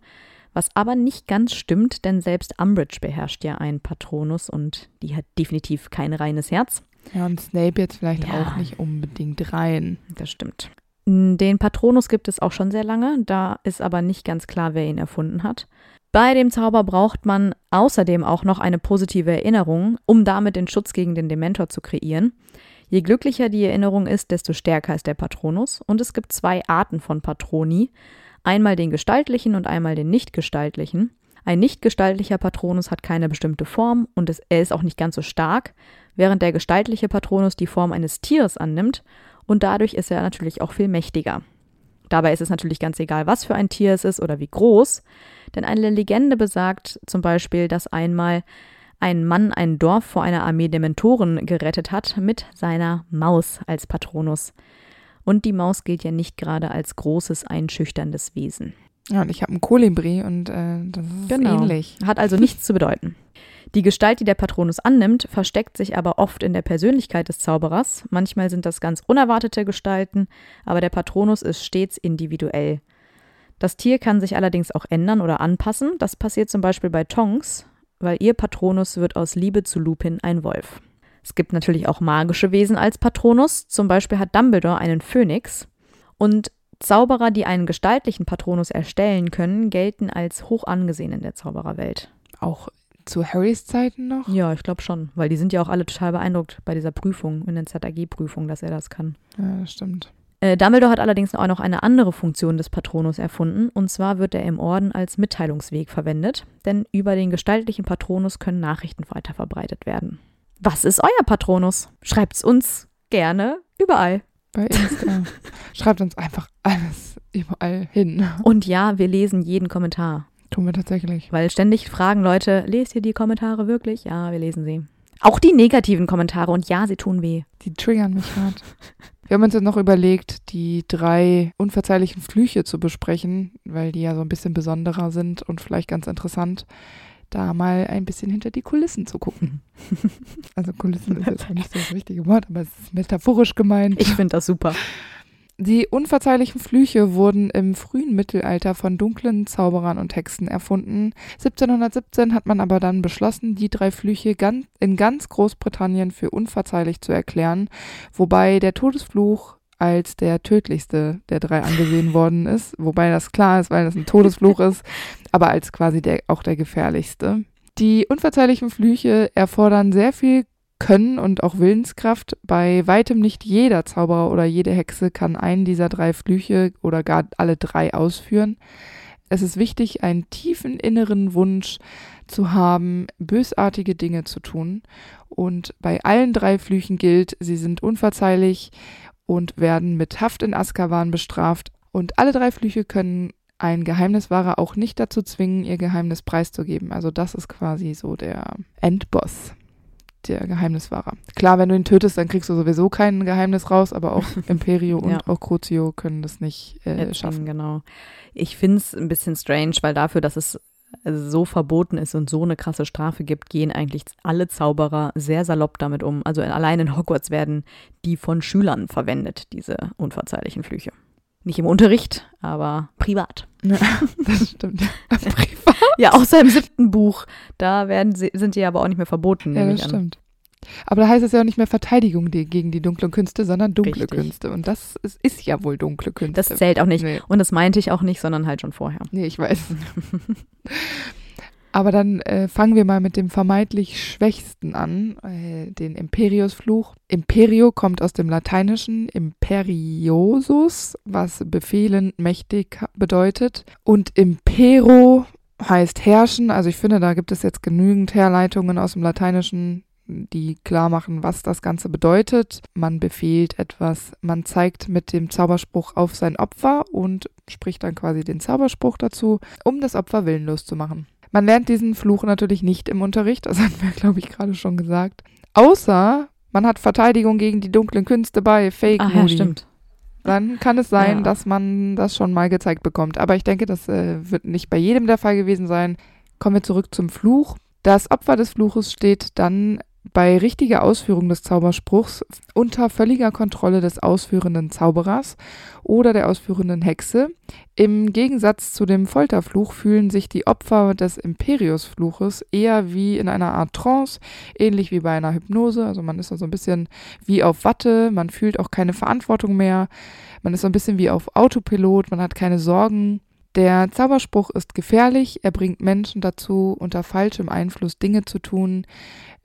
was aber nicht ganz stimmt, denn selbst Umbridge beherrscht ja einen Patronus und die hat definitiv kein reines Herz. Ja, und Snape jetzt vielleicht ja, auch nicht unbedingt rein. Das stimmt. Den Patronus gibt es auch schon sehr lange, da ist aber nicht ganz klar, wer ihn erfunden hat. Bei dem Zauber braucht man außerdem auch noch eine positive Erinnerung, um damit den Schutz gegen den Dementor zu kreieren. Je glücklicher die Erinnerung ist, desto stärker ist der Patronus. Und es gibt zwei Arten von Patroni. Einmal den gestaltlichen und einmal den nicht gestaltlichen. Ein nicht gestaltlicher Patronus hat keine bestimmte Form und es, er ist auch nicht ganz so stark, während der gestaltliche Patronus die Form eines Tieres annimmt und dadurch ist er natürlich auch viel mächtiger. Dabei ist es natürlich ganz egal, was für ein Tier es ist oder wie groß, denn eine Legende besagt zum Beispiel, dass einmal ein Mann ein Dorf vor einer Armee Dementoren gerettet hat mit seiner Maus als Patronus. Und die Maus gilt ja nicht gerade als großes, einschüchterndes Wesen. Ja, und ich habe einen Kolibri und äh, das ist genau. ähnlich. Hat also nichts zu bedeuten. Die Gestalt, die der Patronus annimmt, versteckt sich aber oft in der Persönlichkeit des Zauberers. Manchmal sind das ganz unerwartete Gestalten, aber der Patronus ist stets individuell. Das Tier kann sich allerdings auch ändern oder anpassen. Das passiert zum Beispiel bei Tonks, weil ihr Patronus wird aus Liebe zu Lupin ein Wolf. Es gibt natürlich auch magische Wesen als Patronus. Zum Beispiel hat Dumbledore einen Phönix. Und Zauberer, die einen gestaltlichen Patronus erstellen können, gelten als hoch angesehen in der Zaubererwelt. Auch zu Harrys Zeiten noch? Ja, ich glaube schon, weil die sind ja auch alle total beeindruckt bei dieser Prüfung, in der ZAG-Prüfung, dass er das kann. Ja, das stimmt. Äh, Dumbledore hat allerdings auch noch eine andere Funktion des Patronus erfunden, und zwar wird er im Orden als Mitteilungsweg verwendet, denn über den gestaltlichen Patronus können Nachrichten weiterverbreitet werden. Was ist euer Patronus? Schreibt's uns gerne überall. Bei Insta. Schreibt uns einfach alles überall hin. Und ja, wir lesen jeden Kommentar. Tun wir tatsächlich. Weil ständig fragen Leute, lest ihr die Kommentare wirklich? Ja, wir lesen sie. Auch die negativen Kommentare und ja, sie tun weh. Die triggern mich hart. Wir haben uns jetzt noch überlegt, die drei unverzeihlichen Flüche zu besprechen, weil die ja so ein bisschen besonderer sind und vielleicht ganz interessant, da mal ein bisschen hinter die Kulissen zu gucken. Also Kulissen ist jetzt nicht so das richtige Wort, aber es ist metaphorisch gemeint. Ich finde das super. Die unverzeihlichen Flüche wurden im frühen Mittelalter von dunklen Zauberern und Hexen erfunden. 1717 hat man aber dann beschlossen, die drei Flüche in ganz Großbritannien für unverzeihlich zu erklären, wobei der Todesfluch als der tödlichste der drei angesehen worden ist, wobei das klar ist, weil das ein Todesfluch ist, aber als quasi der, auch der gefährlichste. Die unverzeihlichen Flüche erfordern sehr viel können und auch Willenskraft. Bei weitem nicht jeder Zauberer oder jede Hexe kann einen dieser drei Flüche oder gar alle drei ausführen. Es ist wichtig, einen tiefen inneren Wunsch zu haben, bösartige Dinge zu tun. Und bei allen drei Flüchen gilt, sie sind unverzeihlich und werden mit Haft in Azkaban bestraft. Und alle drei Flüche können einen Geheimniswahrer auch nicht dazu zwingen, ihr Geheimnis preiszugeben. Also das ist quasi so der Endboss, der Geheimniswahrer. Klar, wenn du ihn tötest, dann kriegst du sowieso kein Geheimnis raus, aber auch Imperio und Ja. auch Crucio können das nicht äh, schaffen. Genau. Ich finde es ein bisschen strange, weil dafür, dass es so verboten ist und so eine krasse Strafe gibt, gehen eigentlich alle Zauberer sehr salopp damit um. Also allein in Hogwarts werden die von Schülern verwendet, diese unverzeihlichen Flüche. Nicht im Unterricht, aber privat. Ja, das stimmt. Privat. Ja, außer im siebten Buch. Da werden sie, sind die aber auch nicht mehr verboten, Ja, das stimmt. Aber da heißt es ja auch nicht mehr Verteidigung gegen die dunklen Künste, sondern dunkle Richtig. Künste. Und das ist, ist ja wohl dunkle Künste. Das zählt auch nicht. Nee, Und das meinte ich auch nicht, sondern halt schon vorher. nee ich weiß. Aber dann äh, fangen wir mal mit dem vermeintlich Schwächsten an, äh, den Imperiusfluch. Imperio kommt aus dem Lateinischen imperiosus, was befehlen, mächtig bedeutet. Und impero heißt herrschen. Also ich finde, da gibt es jetzt genügend Herleitungen aus dem Lateinischen, die klar machen, was das Ganze bedeutet. Man befehlt etwas, man zeigt mit dem Zauberspruch auf sein Opfer und spricht dann quasi den Zauberspruch dazu, um das Opfer willenlos zu machen. Man lernt diesen Fluch natürlich nicht im Unterricht, das hatten wir, glaube ich, gerade schon gesagt. Außer man hat Verteidigung gegen die dunklen Künste bei Fake Ach ja, stimmt. Dann kann es sein, Ja. dass man das schon mal gezeigt bekommt. Aber ich denke, das äh, wird nicht bei jedem der Fall gewesen sein. Kommen wir zurück zum Fluch. Das Opfer des Fluches steht dann bei richtiger Ausführung des Zauberspruchs unter völliger Kontrolle des ausführenden Zauberers oder der ausführenden Hexe. Im Gegensatz zu dem Folterfluch fühlen sich die Opfer des Imperiusfluches eher wie in einer Art Trance, ähnlich wie bei einer Hypnose. Also man ist da so ein bisschen wie auf Watte, man fühlt auch keine Verantwortung mehr, man ist so ein bisschen wie auf Autopilot, man hat keine Sorgen. Der Zauberspruch ist gefährlich, er bringt Menschen dazu, unter falschem Einfluss Dinge zu tun,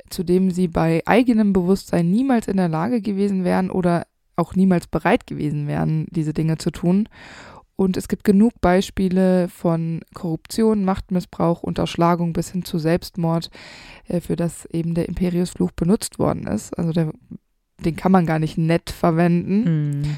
zu dem sie bei eigenem Bewusstsein niemals in der Lage gewesen wären oder auch niemals bereit gewesen wären, diese Dinge zu tun. Und es gibt genug Beispiele von Korruption, Machtmissbrauch, Unterschlagung bis hin zu Selbstmord, äh, für das eben der Imperiusfluch benutzt worden ist. Also der, den kann man gar nicht nett verwenden. Hm.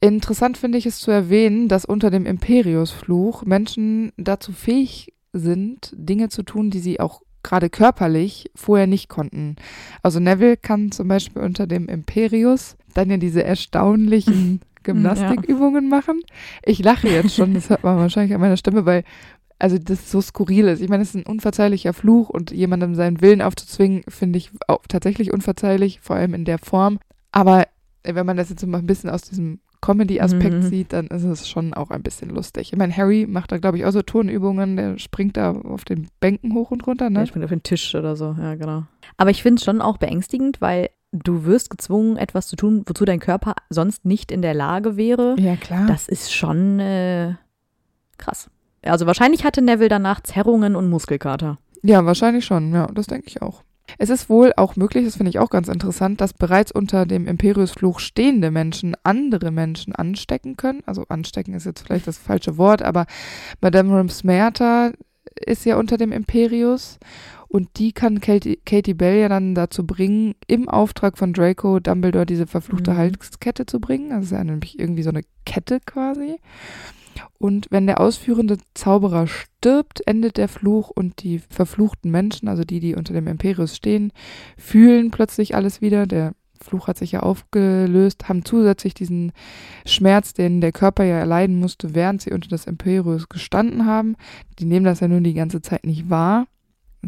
Interessant finde ich es zu erwähnen, dass unter dem Imperiusfluch Menschen dazu fähig sind, Dinge zu tun, die sie auch gerade körperlich vorher nicht konnten. Also Neville kann zum Beispiel unter dem Imperius dann ja diese erstaunlichen Gymnastikübungen machen. Ich lache jetzt schon, das hört man wahrscheinlich an meiner Stimme, weil also das so skurril ist. Ich meine, es ist ein unverzeihlicher Fluch und jemandem seinen Willen aufzuzwingen, finde ich auch tatsächlich unverzeihlich, vor allem in der Form. Aber wenn man das jetzt so mal ein bisschen aus diesem Comedy-Aspekt Mhm. sieht, dann ist es schon auch ein bisschen lustig. Ich meine, Harry macht da, glaube ich, auch so Turnübungen, der springt da auf den Bänken hoch und runter, ne? ich bin auf den Tisch oder so, ja, genau. Aber ich finde es schon auch beängstigend, weil du wirst gezwungen, etwas zu tun, wozu dein Körper sonst nicht in der Lage wäre. Ja, klar. Das ist schon äh, krass. Also wahrscheinlich hatte Neville danach Zerrungen und Muskelkater. Ja, wahrscheinlich schon, ja, das denke ich auch. Es ist wohl auch möglich, das finde ich auch ganz interessant, dass bereits unter dem Imperiusfluch stehende Menschen andere Menschen anstecken können. Also anstecken ist jetzt vielleicht das falsche Wort, aber Madame Rumsmerta ist ja unter dem Imperius und die kann Katie, Katie Bell ja dann dazu bringen, im Auftrag von Draco Dumbledore diese verfluchte Mhm. Halskette zu bringen. Also es ist ja nämlich irgendwie so eine Kette quasi. Und wenn der ausführende Zauberer stirbt, endet der Fluch und die verfluchten Menschen, also die, die unter dem Imperius stehen, fühlen plötzlich alles wieder. Der Fluch hat sich ja aufgelöst, haben zusätzlich diesen Schmerz, den der Körper ja erleiden musste, während sie unter das Imperius gestanden haben. Die nehmen das ja nun die ganze Zeit nicht wahr.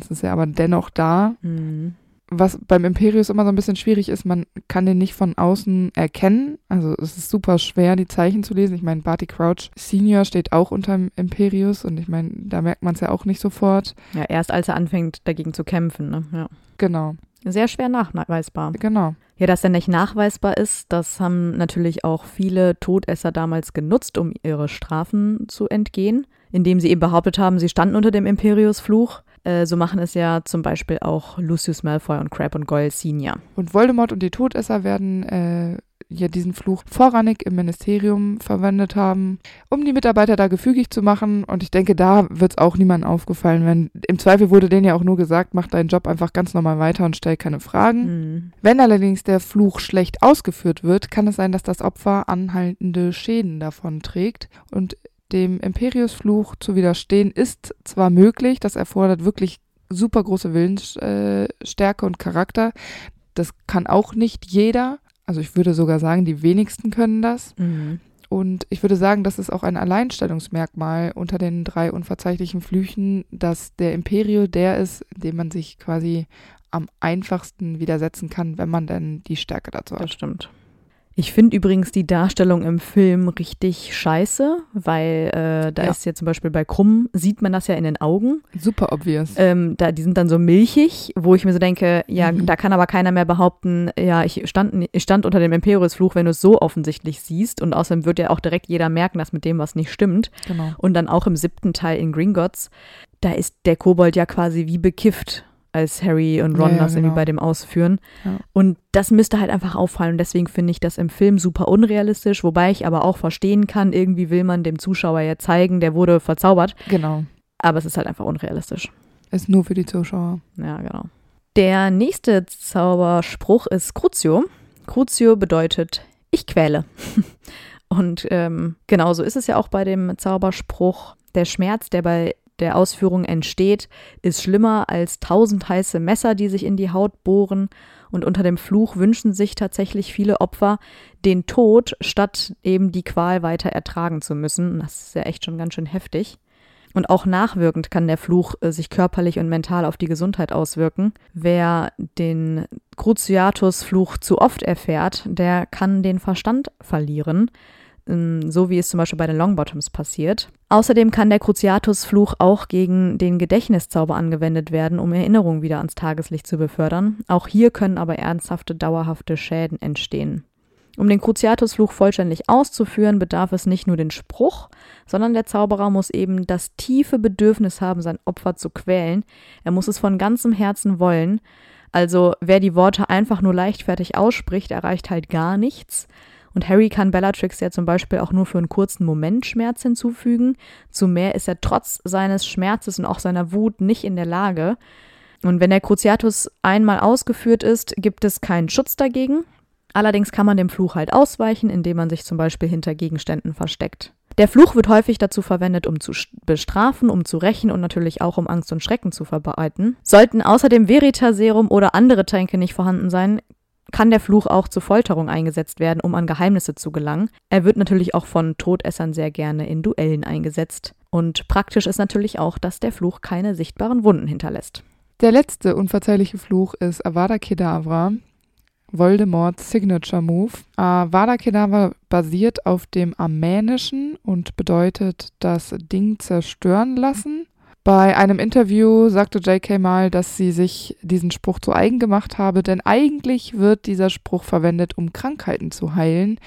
Es ist ja aber dennoch da Mhm. Was beim Imperius immer so ein bisschen schwierig ist, man kann den nicht von außen erkennen. Also es ist super schwer, die Zeichen zu lesen. Ich meine, Barty Crouch Senior steht auch unter dem Imperius und ich meine, da merkt man es ja auch nicht sofort. Ja, erst als er anfängt, dagegen zu kämpfen. Ne? Ja. Genau, Sehr schwer nachweisbar. genau. Ja, dass er nicht nachweisbar ist, das haben natürlich auch viele Todesser damals genutzt, um ihre Strafen zu entgehen, indem sie eben behauptet haben, sie standen unter dem Imperiusfluch. Äh, so machen es ja zum Beispiel auch Lucius Malfoy und Crab und Goyle Senior. Und Voldemort und die Todesser werden äh, ja diesen Fluch vorrangig im Ministerium verwendet haben, um die Mitarbeiter da gefügig zu machen. Und ich denke, da wird es auch niemandem aufgefallen, wenn im Zweifel wurde denen ja auch nur gesagt, mach deinen Job einfach ganz normal weiter und stell keine Fragen. Mhm. Wenn allerdings der Fluch schlecht ausgeführt wird, kann es sein, dass das Opfer anhaltende Schäden davon trägt. Und dem Imperiusfluch zu widerstehen ist zwar möglich, das erfordert wirklich super große Willensstärke und Charakter. Das kann auch nicht jeder. Also ich würde sogar sagen, die wenigsten können das. Mhm. Und ich würde sagen, das ist auch ein Alleinstellungsmerkmal unter den drei unverzeihlichen Flüchen, dass der Imperio der ist, dem man sich quasi am einfachsten widersetzen kann, wenn man denn die Stärke dazu Das hat. stimmt. Ich finde übrigens die Darstellung im Film richtig scheiße, weil äh, da Ja. ist ja zum Beispiel bei Krumm, sieht man das ja in den Augen. Super obvious. Ähm, da, die sind dann so milchig, wo ich mir so denke, ja, Mhm. da kann aber keiner mehr behaupten, ja, ich stand, ich stand unter dem Imperius-Fluch, wenn du es so offensichtlich siehst. Und außerdem wird ja auch direkt jeder merken, dass mit dem was nicht stimmt. genau. Und dann auch im siebten Teil in Gringotts, da ist der Kobold ja quasi wie bekifft, als Harry und Ron Ja, ja, das irgendwie genau. bei dem ausführen. Ja. Und das müsste halt einfach auffallen. Und deswegen finde ich das im Film super unrealistisch, wobei ich aber auch verstehen kann, irgendwie will man dem Zuschauer ja zeigen, der wurde verzaubert. Genau. Aber es ist halt einfach unrealistisch. Ist nur für die Zuschauer. Ja, genau. Der nächste Zauberspruch ist Crucio. Crucio bedeutet ich quäle. Und ähm, genauso ist es ja auch bei dem Zauberspruch. Der Schmerz, der bei der Ausführung entsteht, ist schlimmer als tausend heiße Messer, die sich in die Haut bohren. Und unter dem Fluch wünschen sich tatsächlich viele Opfer den Tod, statt eben die Qual weiter ertragen zu müssen. Das ist ja echt schon ganz schön heftig. Und auch nachwirkend kann der Fluch äh, sich körperlich und mental auf die Gesundheit auswirken. Wer den Cruciatus-Fluch zu oft erfährt, der kann den Verstand verlieren, so wie es zum Beispiel bei den Longbottoms passiert. Außerdem kann der Cruciatus-Fluch auch gegen den Gedächtniszauber angewendet werden, um Erinnerungen wieder ans Tageslicht zu befördern. Auch hier können aber ernsthafte, dauerhafte Schäden entstehen. Um den Cruciatus-Fluch vollständig auszuführen, bedarf es nicht nur den Spruch, sondern der Zauberer muss eben das tiefe Bedürfnis haben, sein Opfer zu quälen. Er muss es von ganzem Herzen wollen. Also wer die Worte einfach nur leichtfertig ausspricht, erreicht halt gar nichts. Und Harry kann Bellatrix ja zum Beispiel auch nur für einen kurzen Moment Schmerz hinzufügen. Zu mehr ist er trotz seines Schmerzes und auch seiner Wut nicht in der Lage. Und wenn der Cruciatus einmal ausgeführt ist, gibt es keinen Schutz dagegen. Allerdings kann man dem Fluch halt ausweichen, indem man sich zum Beispiel hinter Gegenständen versteckt. Der Fluch wird häufig dazu verwendet, um zu bestrafen, um zu rächen und natürlich auch um Angst und Schrecken zu verbreiten. Sollten außerdem Veritaserum oder andere Tränke nicht vorhanden sein, kann der Fluch auch zur Folterung eingesetzt werden, um an Geheimnisse zu gelangen. Er wird natürlich auch von Todessern sehr gerne in Duellen eingesetzt. Und praktisch ist natürlich auch, dass der Fluch keine sichtbaren Wunden hinterlässt. Der letzte unverzeihliche Fluch ist Avada Kedavra, Voldemorts Signature Move. Avada Kedavra basiert auf dem Armänischen und bedeutet das Ding zerstören lassen. Bei einem Interview sagte J.K. mal, dass sie sich diesen Spruch zu eigen gemacht habe, denn eigentlich wird dieser Spruch verwendet, um Krankheiten zu heilen.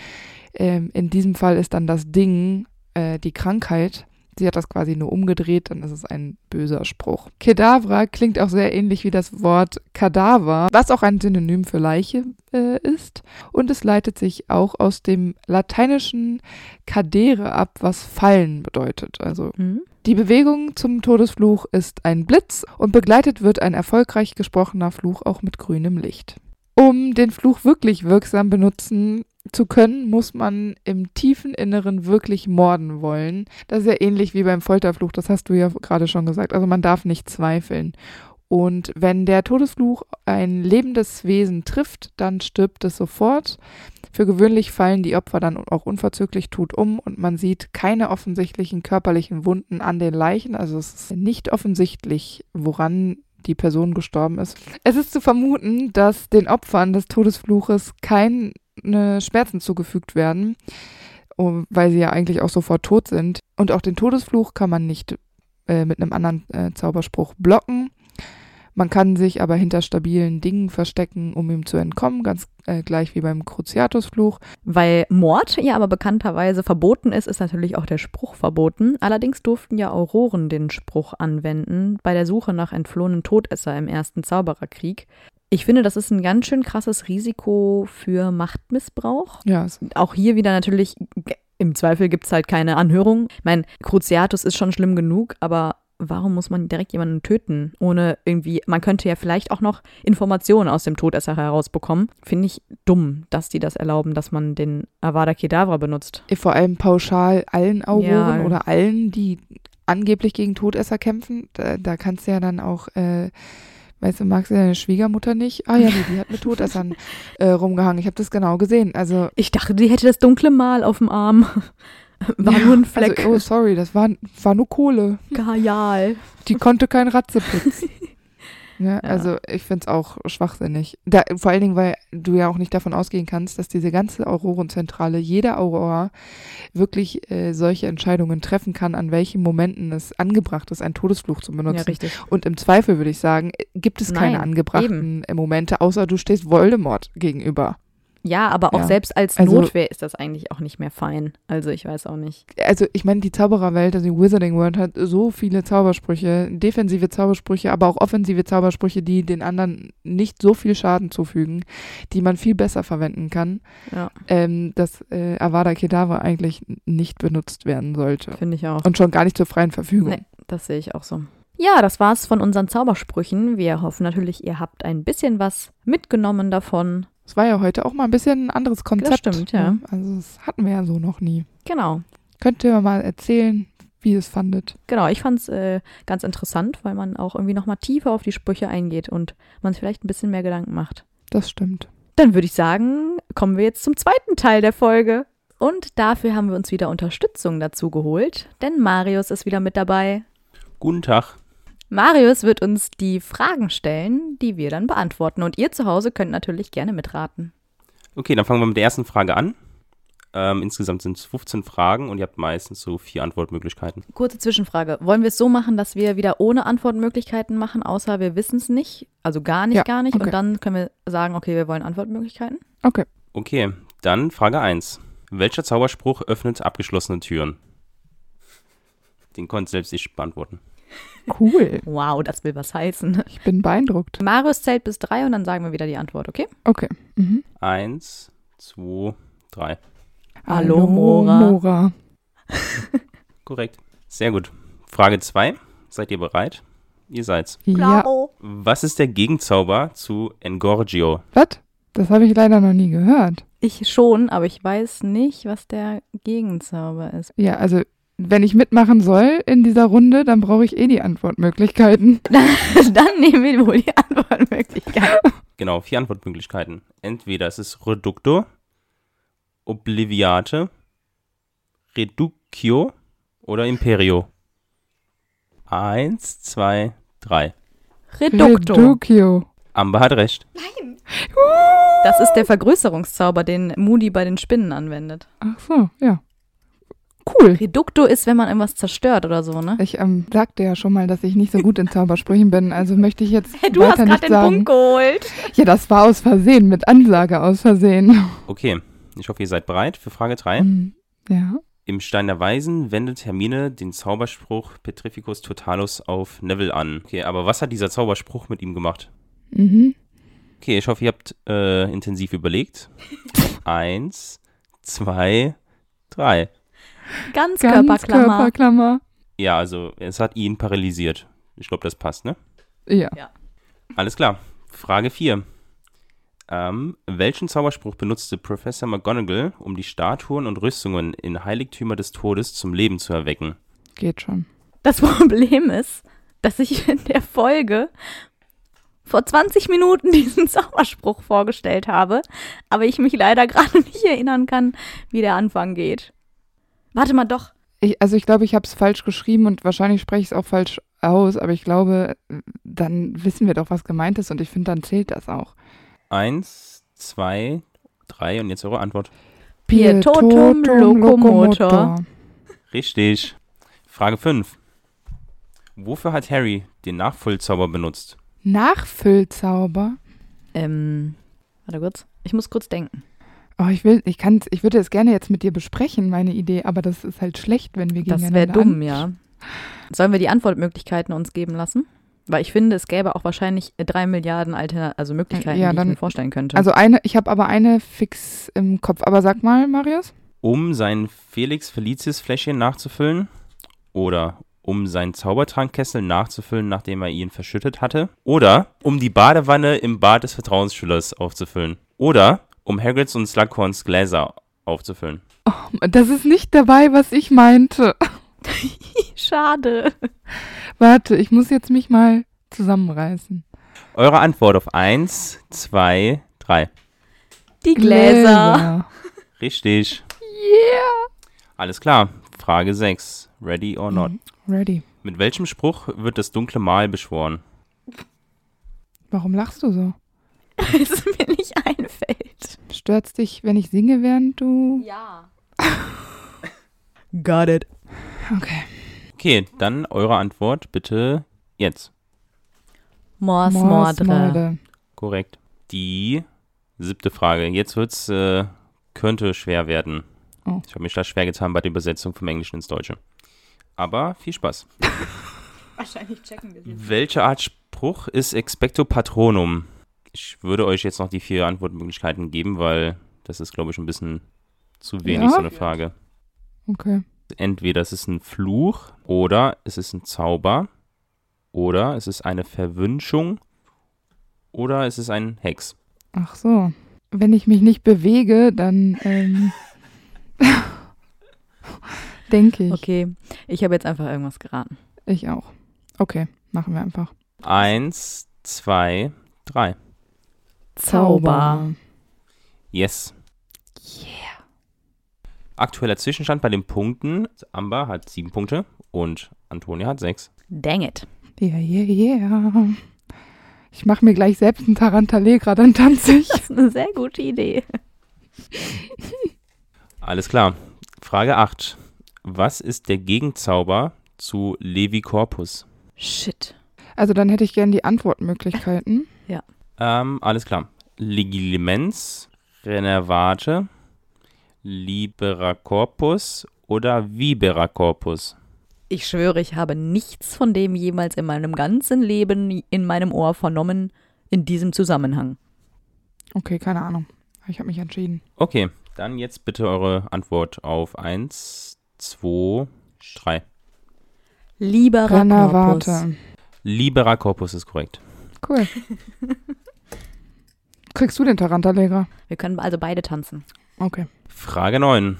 Ähm, in diesem Fall ist dann das Ding äh, die Krankheit. Sie hat das quasi nur umgedreht, dann ist es ein böser Spruch. Kedavra klingt auch sehr ähnlich wie das Wort Kadaver, was auch ein Synonym für Leiche äh, ist. Und es leitet sich auch aus dem lateinischen cadere ab, was fallen bedeutet. Also Mhm. Die Bewegung zum Todesfluch ist ein Blitz und begleitet wird ein erfolgreich gesprochener Fluch auch mit grünem Licht. Um den Fluch wirklich wirksam benutzen zu können, muss man im tiefen Inneren wirklich morden wollen. Das ist ja ähnlich wie beim Folterfluch, das hast du ja gerade schon gesagt. Also man darf nicht zweifeln. Und wenn der Todesfluch ein lebendes Wesen trifft, dann stirbt es sofort. Für gewöhnlich fallen die Opfer dann auch unverzüglich tot um und man sieht keine offensichtlichen körperlichen Wunden an den Leichen. Also es ist nicht offensichtlich, woran die Person gestorben ist. Es ist zu vermuten, dass den Opfern des Todesfluches keine Schmerzen zugefügt werden, um- weil sie ja eigentlich auch sofort tot sind. Und auch den Todesfluch kann man nicht äh, mit einem anderen äh, Zauberspruch blocken. Man kann sich aber hinter stabilen Dingen verstecken, um ihm zu entkommen, ganz äh, gleich wie beim Cruciatusfluch. Weil Mord ja aber bekannterweise verboten ist, ist natürlich auch der Spruch verboten. Allerdings durften ja Auroren den Spruch anwenden bei der Suche nach entflohenen Todesser im ersten Zaubererkrieg. Ich finde, das ist ein ganz schön krasses Risiko für Machtmissbrauch. Ja, Auch hier wieder natürlich, im Zweifel gibt es halt keine Anhörung. Ich meine, Cruciatus ist schon schlimm genug, aber warum muss man direkt jemanden töten? Ohne irgendwie, man könnte ja vielleicht auch noch Informationen aus dem Todesser herausbekommen. Finde ich dumm, dass die das erlauben, dass man den Avada Kedavra benutzt. vor allem pauschal allen Auroren Ja. oder allen, die angeblich gegen Todesser kämpfen. Da, da kannst du ja dann auch, äh, weißt du, magst du deine Schwiegermutter nicht? Ah ja, nee, die hat mit Todessern äh, rumgehangen. Ich habe das genau gesehen. Also Ich dachte, die hätte das dunkle Mal auf dem Arm. War ja, nur ein Fleck. Also, oh, sorry, das war, war nur Kohle. Gajal. Die konnte kein Ratzeputz. Ja, also ich finde es auch schwachsinnig. Da, vor allen Dingen, weil du ja auch nicht davon ausgehen kannst, dass diese ganze Aurorenzentrale, jede Aurora wirklich äh, solche Entscheidungen treffen kann, an welchen Momenten es angebracht ist, einen Todesfluch zu Ja, benutzen. richtig. Und im Zweifel würde ich sagen, äh, gibt es keine Nein, angebrachten äh, Momente, außer du stehst Voldemort gegenüber. Ja, aber auch Ja. selbst als Also- Notwehr ist das eigentlich auch nicht mehr fein. Also ich weiß auch nicht. Also ich meine, die Zaubererwelt, also die Wizarding World hat so viele Zaubersprüche, defensive Zaubersprüche, aber auch offensive Zaubersprüche, die den anderen nicht so viel Schaden zufügen, die man viel besser verwenden kann, Ja, ähm, dass äh, Avada Kedavra eigentlich nicht benutzt werden sollte. finde ich auch. Und schon gar nicht zur freien Verfügung. Nee, das sehe ich auch so. Ja, das war's von unseren Zaubersprüchen. Wir hoffen natürlich, ihr habt ein bisschen was mitgenommen davon. Es war ja heute auch mal ein bisschen ein anderes Konzept. stimmt, ja. ne? Also das hatten wir ja so noch nie. Genau. Könnt ihr mal erzählen, wie ihr es fandet? Genau, ich fand's äh, ganz interessant, weil man auch irgendwie nochmal tiefer auf die Sprüche eingeht und man sich vielleicht ein bisschen mehr Gedanken macht. Das stimmt. Dann würde ich sagen, kommen wir jetzt zum zweiten Teil der Folge. Und dafür haben wir uns wieder Unterstützung dazu geholt, denn Marius ist wieder mit dabei. Guten Tag. Marius wird uns die Fragen stellen, die wir dann beantworten. Und ihr zu Hause könnt natürlich gerne mitraten. Okay, dann fangen wir mit der ersten Frage an. Ähm, insgesamt sind es 15 Fragen und ihr habt meistens so vier Antwortmöglichkeiten. Kurze Zwischenfrage. Wollen wir es so machen, dass wir wieder ohne Antwortmöglichkeiten machen, außer wir wissen es nicht? Also gar nicht, Ja, gar nicht. okay. Und dann können wir sagen, okay, wir wollen Antwortmöglichkeiten. Okay. Okay, dann Frage 1. Welcher Zauberspruch öffnet abgeschlossene Türen? Den konnte selbst ich beantworten. Cool. Wow, das will was heißen. Ich bin beeindruckt. Marius zählt bis drei und dann sagen wir wieder die Antwort, okay? Okay. Mhm. Eins, zwei, drei. Hallo, Mora. Mora. Korrekt. Sehr gut. Frage 2. Seid ihr bereit? Ihr seid's. Ja. Was ist der Gegenzauber zu Engorgio? Was? Das habe ich leider noch nie gehört. Ich schon, aber ich weiß nicht, was der Gegenzauber ist. Ja, also wenn ich mitmachen soll in dieser Runde, dann brauche ich eh die Antwortmöglichkeiten. dann nehmen wir wohl die Antwortmöglichkeit. Genau, vier Antwortmöglichkeiten. Entweder es ist Reducto, Obliviate, Reductio oder Imperio. Eins, zwei, drei. Reducto. Reductio. Amber hat recht. Das ist der Vergrößerungszauber, den Moody bei den Spinnen anwendet. Ach so, ja. Cool. Reducto ist, wenn man irgendwas zerstört oder so, ne? Ich ähm, sagte ja schon mal, dass ich nicht so gut in Zaubersprüchen bin, also möchte ich jetzt Du hast weiter gerade nicht den sagen. Punkt geholt. Ja, das war aus Versehen, mit Ansage aus Versehen. Okay, ich hoffe, ihr seid bereit für Frage 3. Mhm. Ja. Im Stein der Weisen wendet Hermine den Zauberspruch Petrificus Totalus auf Neville an. Okay, aber was hat dieser Zauberspruch mit ihm gemacht? Mhm. Okay, ich hoffe, ihr habt äh, intensiv überlegt. Eins, zwei, drei. Ganzkörperklammer. Ganzkörperklammer. Ja, also es hat ihn paralysiert. Ich glaube, das passt, ne? Ja. Alles klar. Frage 4. Ähm, welchen Zauberspruch benutzte Professor McGonagall, um die Statuen und Rüstungen in Heiligtümer des Todes zum Leben zu erwecken? Geht schon. Das Problem ist, dass ich in der Folge vor 20 Minuten diesen Zauberspruch vorgestellt habe, aber ich mich leider gerade nicht erinnern kann, wie der Anfang geht. Warte mal, doch. Ich, also ich glaube, ich habe es falsch geschrieben und wahrscheinlich spreche ich es auch falsch aus, aber ich glaube, dann wissen wir doch, was gemeint ist und ich finde, dann zählt das auch. Eins, zwei, drei und jetzt eure Antwort. Pietotum Locomotor. Richtig. Frage 5. Wofür hat Harry den Nachfüllzauber benutzt? Nachfüllzauber. Ähm, warte kurz. Ich muss kurz denken. Oh, ich will, ich kann, ich würde es gerne jetzt mit dir besprechen, meine Idee, aber das ist halt schlecht, wenn wir Das gegeneinander wäre dumm, an- ja. Sollen wir die Antwortmöglichkeiten uns geben lassen? Weil ich finde, es gäbe auch wahrscheinlich drei Milliarden Altern also Möglichkeiten, Ja, die dann- ich mir vorstellen könnte. Also eine, ich habe aber eine fix im Kopf. Aber sag mal, Marius. Um sein Felix Felicis Fläschchen nachzufüllen oder um seinen Zaubertrankkessel nachzufüllen, nachdem er ihn verschüttet hatte oder um die Badewanne im Bad des Vertrauensschülers aufzufüllen oder um Hagrids und Slughorns Gläser aufzufüllen. Das ist nicht dabei, was ich meinte. Schade. Warte, ich muss jetzt mich mal zusammenreißen. Eure Antwort auf 1, 2, 3. Die Gläser. Richtig. Yeah. Alles klar. Frage 6. Ready or not? Mhm. Ready. Mit welchem Spruch wird das dunkle Mal beschworen? Warum lachst du so? Weil es mir nicht einfällt. Stört's dich, wenn ich singe, während du. Ja. Got it. Okay. Okay, dann eure Antwort bitte jetzt. Mors Mors Mordre. Morde. Korrekt. Die siebte Frage. Jetzt wird's, äh, könnte schwer werden. Oh. Ich habe mich da schwer getan bei der Übersetzung vom Englischen ins Deutsche. Aber viel Spaß. Wahrscheinlich checken wir Welche Art Spruch ist Expecto Patronum? Ich würde euch jetzt noch die vier Antwortmöglichkeiten geben, weil das ist, glaube ich, ein bisschen zu wenig Ja? so eine Frage. Okay. Entweder es ist ein Fluch oder es ist ein Zauber oder es ist eine Verwünschung oder es ist ein Hex. Ach so. Wenn ich mich nicht bewege, dann ähm, denke ich. Okay, ich habe jetzt einfach irgendwas geraten. Ich auch. Okay, machen wir einfach. Eins, zwei, drei. Zauber. Yes. Yeah. Aktueller Zwischenstand bei den Punkten. Amber hat sieben Punkte und Antonia hat sechs. Dang it. Yeah, yeah, yeah. Ich mache mir gleich selbst einen Tarantalegra, dann tanze ich. Das ist eine sehr gute Idee. Alles klar. Frage 8. Was ist der Gegenzauber zu Levi Corpus? Shit. Also dann hätte ich gern die Antwortmöglichkeiten. Ähm, alles klar. Legilimens, Renervate, Libera Corpus oder Vibera Corpus? Ich schwöre, ich habe nichts von dem jemals in meinem ganzen Leben in meinem Ohr vernommen in diesem Zusammenhang. Okay, keine Ahnung. Ich habe mich entschieden. Okay, dann jetzt bitte eure Antwort auf 1, 2, 3. Lieber Corpus. Libera Corpus ist korrekt. Cool. Kriegst du den Tarantalegra? Wir können also beide tanzen. Okay. Frage 9.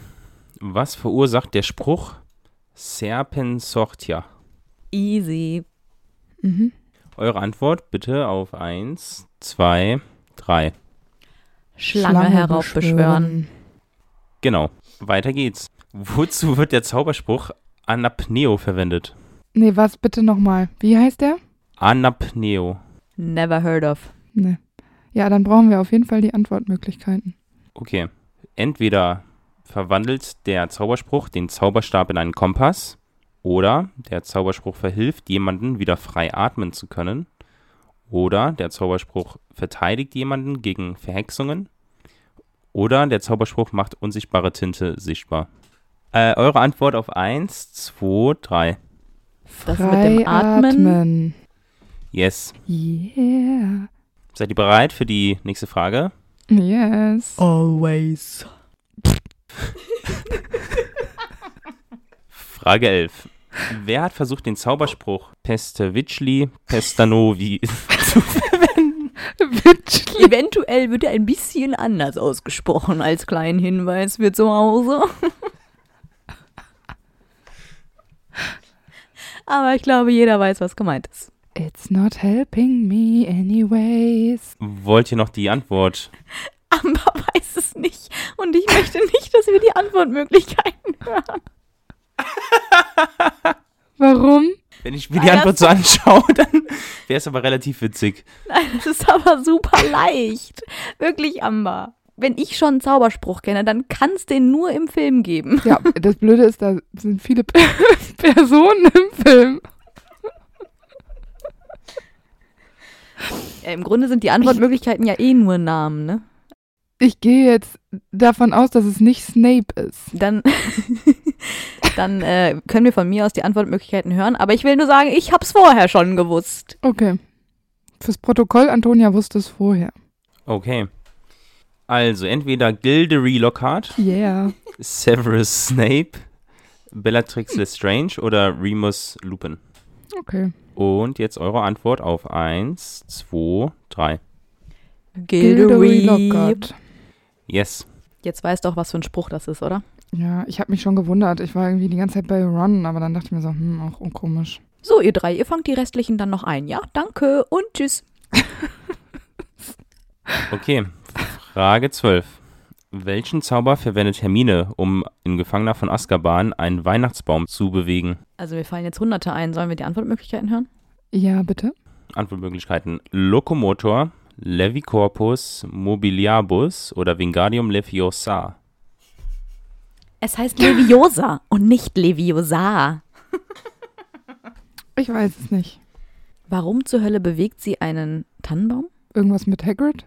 Was verursacht der Spruch Serpen sortia? Easy. Mhm. Eure Antwort bitte auf 1, 2, 3. Schlange, heraufbeschwören. Genau. Weiter geht's. Wozu wird der Zauberspruch Anapneo verwendet? Nee, was bitte nochmal? Wie heißt der? Anapneo. Never heard of. Nee. Ja, dann brauchen wir auf jeden Fall die Antwortmöglichkeiten. Okay. Entweder verwandelt der Zauberspruch den Zauberstab in einen Kompass oder der Zauberspruch verhilft jemanden wieder frei atmen zu können oder der Zauberspruch verteidigt jemanden gegen Verhexungen oder der Zauberspruch macht unsichtbare Tinte sichtbar. Äh, eure Antwort auf 1, 2, 3. Das mit dem Atmen. atmen. Yes. Yeah. Seid ihr bereit für die nächste Frage? Yes. Always. Frage 11. Wer hat versucht, den Zauberspruch Pestevicli Pestanovi zu verwenden? Eventuell wird er ein bisschen anders ausgesprochen als kleinen Hinweis für zu Hause. Aber ich glaube, jeder weiß, was gemeint ist. It's not helping me anyways. Wollt ihr noch die Antwort? Amber weiß es nicht und ich möchte nicht, dass wir die Antwortmöglichkeiten hören. Warum? Wenn ich mir die Weil Antwort so anschaue, dann wäre es aber relativ witzig. Nein, das ist aber super leicht. Wirklich, Amber. Wenn ich schon einen Zauberspruch kenne, dann kann es den nur im Film geben. Ja, das Blöde ist, da sind viele Personen im Film. Ja, Im Grunde sind die Antwortmöglichkeiten ja eh nur Namen, ne? Ich gehe jetzt davon aus, dass es nicht Snape ist. Dann dann äh, können wir von mir aus die Antwortmöglichkeiten hören. Aber ich will nur sagen, ich habe es vorher schon gewusst. Okay. Fürs Protokoll, Antonia wusste es vorher. Okay. Also entweder Gilderoy Lockhart, Yeah. Severus Snape, Bellatrix Lestrange oder Remus Lupin. Okay. Und jetzt eure Antwort auf 1, 2, 3. Gilderoy Lockhart. Yes. Jetzt weißt du auch, was für ein Spruch das ist, oder? Ja, ich habe mich schon gewundert. Ich war irgendwie die ganze Zeit bei Ron, aber dann dachte ich mir so, hm, auch unkomisch. So, ihr drei, ihr fangt die restlichen dann noch ein. Ja, danke und tschüss. Okay. Frage 12. Welchen Zauber verwendet Hermine, um in Gefangener von Azkaban einen Weihnachtsbaum zu bewegen? Also mir fallen jetzt Hunderte ein. Sollen wir die Antwortmöglichkeiten hören? Ja, bitte. Antwortmöglichkeiten: Lokomotor, Levicorpus, Mobiliarbus oder Wingardium Leviosa. Es heißt Leviosa und nicht Leviosa. Ich weiß es nicht. Warum zur Hölle bewegt sie einen Tannenbaum? Irgendwas mit Hagrid?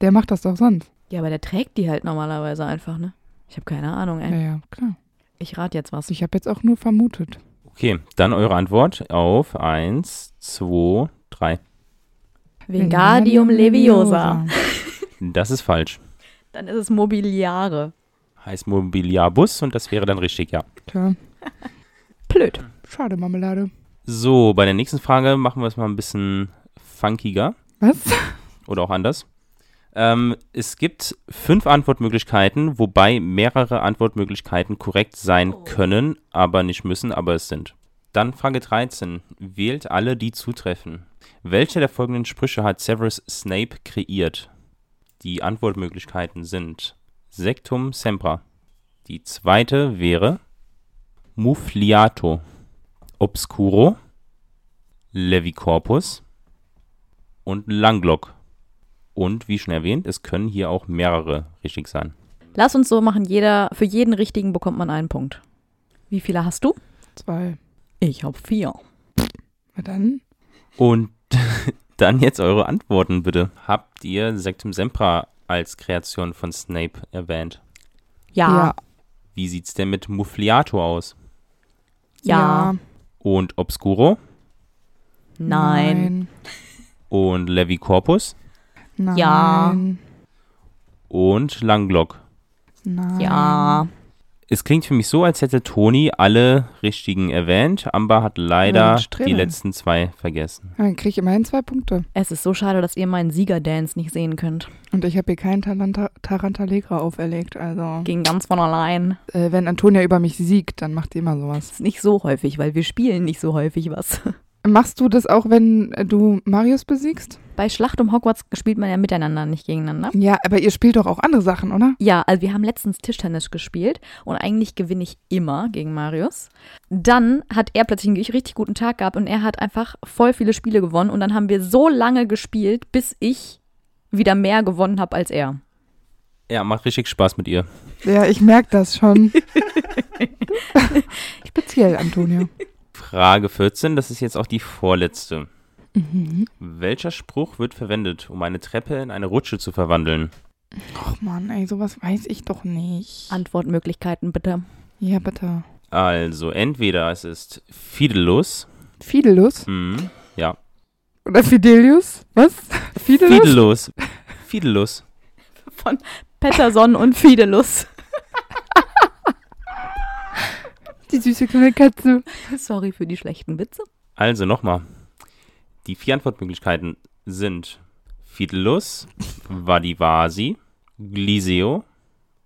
Der macht das doch sonst. Ja, aber der trägt die halt normalerweise einfach, ne? Ich habe keine Ahnung, ey. Ja, ja, klar. Ich rate jetzt was. Ich habe jetzt auch nur vermutet. Okay, dann eure Antwort auf 1, 2, 3. Wingardium Leviosa. Das ist falsch. Dann ist es Mobiliare. Heißt Mobiliarbus und das wäre dann richtig, ja. Tja, Blöd. schade, Marmelade. So, bei der nächsten Frage machen wir es mal ein bisschen funkiger Was? oder auch anders. Ähm, es gibt fünf Antwortmöglichkeiten, wobei mehrere Antwortmöglichkeiten korrekt sein können, aber nicht müssen, aber es sind. Dann Frage 13. Wählt alle, die zutreffen. Welche der folgenden Sprüche hat Severus Snape kreiert? Die Antwortmöglichkeiten sind Sectum Sempra. Die zweite wäre Muffliato. Obscuro. Levicorpus. Und Langlock. Und wie schon erwähnt, es können hier auch mehrere richtig sein. Lass uns so machen, jeder, für jeden richtigen bekommt man einen Punkt. Wie viele hast du? Zwei. Ich habe vier. Na dann? Und dann jetzt eure Antworten bitte. Habt ihr Sectum Sempra als Kreation von Snape erwähnt? Ja. Wie sieht's denn mit Muffliato aus? Ja. Und Obscuro? Nein. Und Levicorpus? Nein. Ja. Und Langlock? Nein. Ja. Es klingt für mich so, als hätte Toni alle richtigen erwähnt. Amber hat leider die letzten zwei vergessen. Ja, Dann kriege ich immerhin zwei Punkte. Es ist so schade, dass ihr meinen Sieger-Dance nicht sehen könnt. Und ich habe hier keinen Taranta Tarantalegra auferlegt. Also, Ging ganz von allein. äh, wenn Antonia über mich siegt, dann macht die immer sowas. Ist nicht so häufig, weil wir spielen nicht so häufig was. Machst du das auch, wenn äh, du Marius besiegst? Bei Schlacht um Hogwarts spielt man ja miteinander, nicht gegeneinander. Ja, aber ihr spielt doch auch andere Sachen, oder? Ja, also wir haben letztens Tischtennis gespielt und eigentlich gewinne ich immer gegen Marius. Dann hat er plötzlich einen richtig guten Tag gehabt und er hat einfach voll viele Spiele gewonnen und dann haben wir so lange gespielt, bis ich wieder mehr gewonnen habe als er. Ja, macht richtig Spaß mit ihr. Ja, ich merke das schon. Speziell, Antonia. Frage 14, das ist jetzt auch die vorletzte. Mhm. Welcher Spruch wird verwendet, um eine Treppe in eine Rutsche zu verwandeln? Och Mann, ey, sowas weiß ich doch nicht. Antwortmöglichkeiten bitte. Ja, bitte. Also, entweder es ist Fidelus. Fidelus? Mhm, ja. Oder Fidelius? Was? Fidelus? Fidelus. Fidelus. Von Petterson und Fidelus. Die süße kleine Katze. Sorry für die schlechten Witze. Also nochmal. Die vier Antwortmöglichkeiten sind Fidelus, Vadivasi, Gliseo